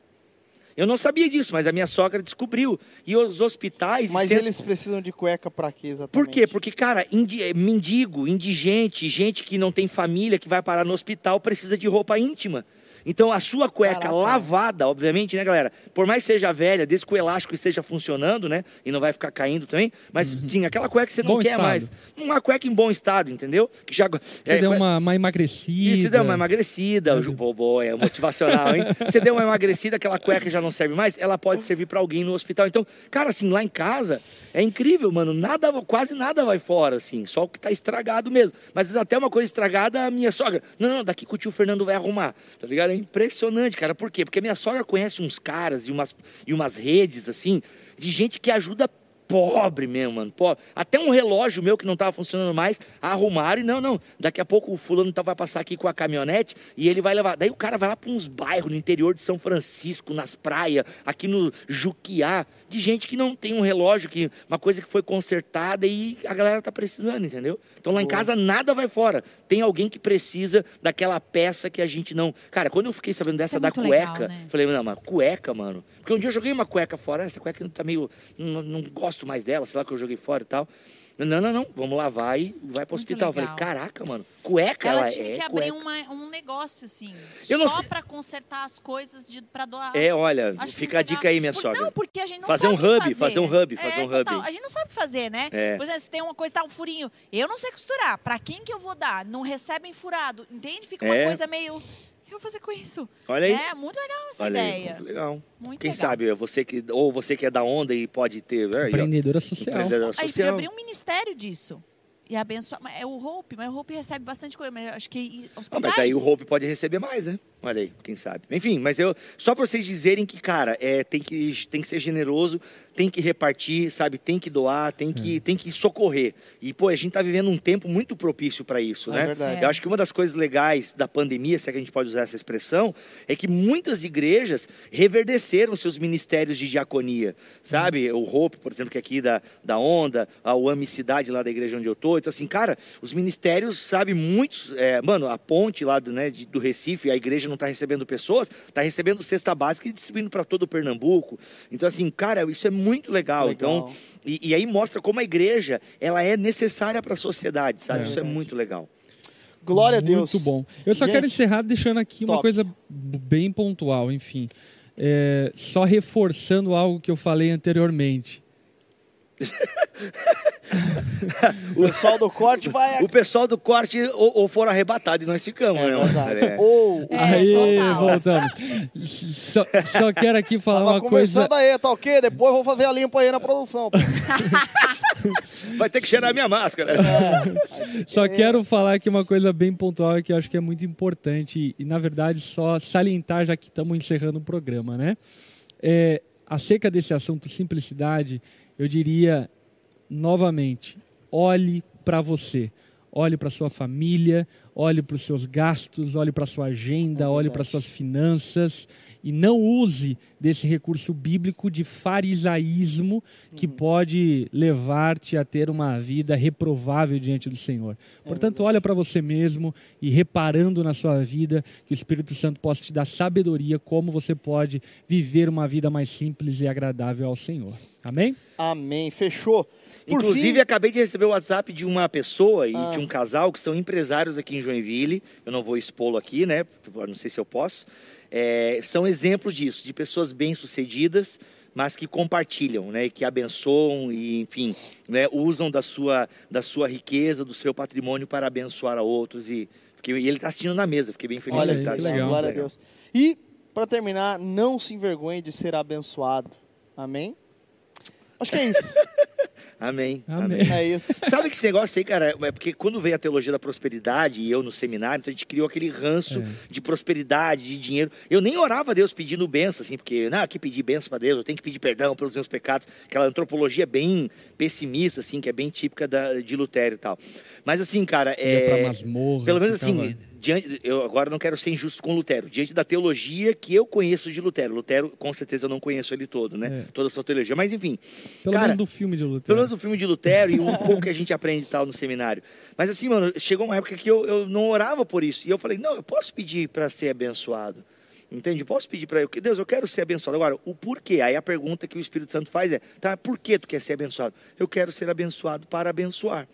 Eu não sabia disso, mas a minha sogra descobriu. E os hospitais... Mas centros- eles precisam de cueca pra quê exatamente? Por quê? Porque, cara, indi- eh, mendigo, indigente, gente que não tem família, que vai parar no hospital, precisa de roupa íntima. Então, a sua cueca Caraca. lavada, obviamente, né, galera? Por mais que seja velha, desde que o elástico esteja funcionando, né? E não vai ficar caindo também. Mas, sim, aquela cueca que você não Bom quer estado. mais. Uma cueca em bom estado, entendeu? Que já... Você é, deu uma, uma emagrecida. isso deu uma emagrecida, o Ju- bobo, é motivacional, hein? Você deu uma emagrecida, aquela cueca já não serve mais, ela pode servir para alguém no hospital. Então, cara, assim, lá em casa é incrível, mano, nada, quase nada vai fora, assim, só o que tá estragado mesmo. Mas às vezes até uma coisa estragada, a minha sogra, não, não, daqui que o tio Fernando vai arrumar, tá ligado? Impressionante, cara, por quê? Porque minha sogra conhece uns caras e umas, e umas redes, assim, de gente que ajuda pobre mesmo, mano. Pobre. Até um relógio meu que não estava funcionando mais, arrumaram e não, não. Daqui a pouco o fulano tá, vai passar aqui com a caminhonete e ele vai levar. Daí o cara vai lá para uns bairros no interior de São Francisco, nas praias, aqui no Juquiá. De gente que não tem um relógio, que uma coisa que foi consertada e a galera tá precisando, entendeu? Então lá em Boa. casa nada vai fora. Tem alguém que precisa daquela peça que a gente não. Cara, quando eu fiquei sabendo dessa é da cueca, legal, né? falei, não, mas cueca, mano. Porque um dia eu joguei uma cueca fora, essa cueca tá meio. Não, não gosto mais dela, sei lá que eu joguei fora e tal. Não, não, não, vamos lavar e vai pro Muito hospital. Eu Falei, legal. caraca, mano, cueca, Ela ela, tinha é que abrir uma- um negócio, assim, Eu só sei- pra consertar as coisas de, pra doar. É, olha, Acho fica a legal. dica aí, minha Por- sogra. Não, porque a gente não Fazer um sabe hub, fazer. fazer um hub, É, fazer um total. hub. A gente não sabe fazer, né? É. Por exemplo, se tem uma coisa, tá um furinho. Eu não sei costurar. Pra quem que eu vou dar? Não recebem furado. Entende? Fica uma É. coisa meio... O que eu vou fazer com isso? Olha aí. É, muito legal essa Olha aí, ideia. muito legal. Muito Quem legal. sabe, é você que, ou você que é da onda e pode ter. aí, ó, Empreendedora social. empreendedor A gente social. abrir um ministério disso. E abençoar. É o Hope, mas o Hope recebe bastante coisa. Mas acho que Ah, mas aí o Hope pode receber mais, né? Olha aí, quem sabe. Enfim, mas eu. Só pra vocês dizerem que, cara, é, tem, que, tem que ser generoso, tem que repartir, sabe? Tem que doar, tem que, tem que socorrer. E, pô, a gente tá vivendo um tempo muito propício para isso, É né? verdade. Eu acho que uma das coisas legais da pandemia, se é que a gente pode usar essa expressão, é que muitas igrejas reverdeceram seus ministérios de diaconia, sabe? O Hope, por exemplo, que é aqui da, da Onda, a UAMI Cidade lá da igreja onde eu tô. Então, assim, cara, os ministérios, sabe, muitos. é, mano, a ponte lá do, né, do Recife, a igreja não está recebendo pessoas, está recebendo cesta básica e distribuindo para todo o Pernambuco. Então, assim, cara, isso é muito legal. Legal. Então, e, e aí mostra como a igreja ela é necessária para a sociedade, sabe? É. Isso é muito legal. Glória a Deus. Muito bom. Eu só Gente, quero encerrar deixando aqui uma top. coisa b- bem pontual, enfim. É, só reforçando algo que eu falei anteriormente. O pessoal do corte vai. O pessoal do corte ou, ou foram arrebatados e nós ficamos, É né? É. Ou. É, aí, total. voltamos. Só, só quero aqui falar Tava uma coisa. conversando aí, tá ok? Depois eu vou fazer a limpa aí na produção. Vai ter que cheirar minha máscara. Só quero falar aqui uma coisa bem pontual que eu acho que é muito importante e, na verdade, só salientar, já que estamos encerrando o programa, né? É, acerca desse assunto simplicidade, eu diria novamente, olhe para você. Olhe para sua família, olhe para os seus gastos, olhe para sua agenda, É olhe para suas finanças e não use desse recurso bíblico de farisaísmo que Uhum. pode levar-te a ter uma vida reprovável diante do Senhor. É Portanto, olha para você mesmo e reparando na sua vida que o Espírito Santo possa te dar sabedoria como você pode viver uma vida mais simples e agradável ao Senhor. Amém? Amém. Fechou. Por Inclusive, fim, acabei de receber o WhatsApp de uma pessoa e Ah. de um casal que são empresários aqui em Joinville. Eu não vou expô-lo aqui, né? Não sei se eu posso. É, são exemplos disso, de pessoas bem-sucedidas, mas que compartilham, né? Que abençoam e, enfim, né? usam da sua, da sua riqueza, do seu patrimônio para abençoar a outros. E, fiquei- e ele está assistindo na mesa, fiquei bem feliz. olha que tá legal. legal. Glória a Deus. E, para terminar, não se envergonhe de ser abençoado. Amém? Acho que é isso. Amém. Amém. É isso. Sabe que esse negócio aí, cara, é porque quando veio a teologia da prosperidade e eu no seminário, então a gente criou aquele ranço É. de prosperidade, de dinheiro. Eu nem orava a Deus pedindo benção, assim, porque, não, aqui pedir benção para Deus, eu tenho que pedir perdão pelos meus pecados. Aquela antropologia bem pessimista, assim, que é bem típica da, de Lutério e tal. Mas assim, cara, Ia é. pra masmorra, Pelo menos assim, diante, eu agora não quero ser injusto com Lutero. Diante da teologia que eu conheço de Lutero. Lutero, com certeza, eu não conheço ele todo, né? É. Toda a sua teologia. Mas enfim. Pelo cara, menos do filme de Lutero. pelo menos o filme de Lutero e um pouco que a gente aprende tal no seminário. Mas assim, mano, chegou uma época que eu, eu não orava por isso. E eu falei, não, eu posso pedir para ser abençoado. Entende? Posso pedir para eu que Deus, eu quero ser abençoado. Agora, o porquê? Aí a pergunta que o Espírito Santo faz é: tá, por que tu quer ser abençoado? Eu quero ser abençoado para abençoar.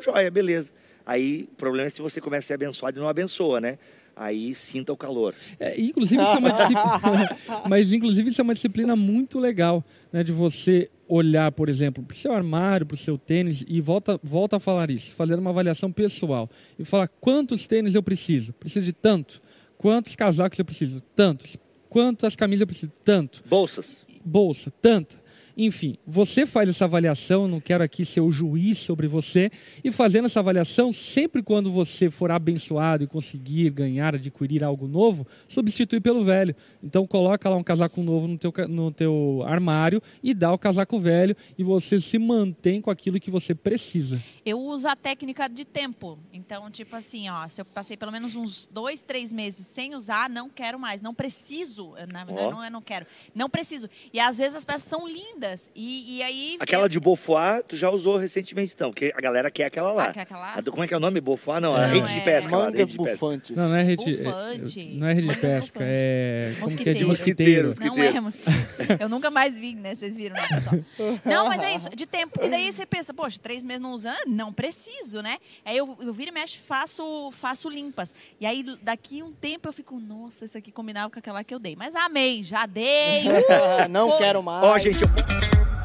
Joia, beleza. Aí o problema é se você começa a ser abençoado e não abençoa, né? Aí sinta o calor. É, inclusive, isso é uma disciplina. mas, inclusive, isso é uma disciplina muito legal, né? De você olhar, por exemplo, para o seu armário, para o seu tênis e volta, volta a falar isso, fazer uma avaliação pessoal e falar quantos tênis eu preciso? Preciso de tanto. Quantos casacos eu preciso? Tantos. Quantas camisas eu preciso? Tanto. Bolsas. bolsa, tanta. Enfim, você faz essa avaliação, não quero aqui ser o juiz sobre você, e fazendo essa avaliação, sempre quando você for abençoado e conseguir ganhar, adquirir algo novo, substitui pelo velho. Então coloca lá um casaco novo no teu, no teu armário e dá o casaco velho e você se mantém com aquilo que você precisa. Eu uso a técnica de tempo. Então, tipo assim, ó, se eu passei pelo menos uns dois, três meses sem usar, não quero mais, não preciso. Na verdade, Ó. não é não quero. Não preciso. E às vezes as peças são lindas. Lindas. E, e aí. Aquela de Bofoá, tu já usou recentemente, então, porque a galera quer aquela lá. Ah, quer aquela lá? A do- Como é que é o nome? Bofoá? Não, a Não, rede de é pesca lá. Rede de pesca. bufantes. Não, não é rede, Bufante. é- não é rede de pesca, é como que é de Mosquiteiro. mosquiteiro. Não é mosquiteiro. Eu nunca mais vi, né? Vocês viram, né, pessoal? Não, mas é isso, de tempo. E daí você pensa, poxa, três meses não usando, não preciso, né? Aí eu, eu viro e mexo, faço, faço limpas. E aí daqui um tempo eu fico, nossa, isso aqui combinava com aquela que eu dei. Mas amei, já dei. Uh, não foi. quero mais. Ó, gente, eu... thank you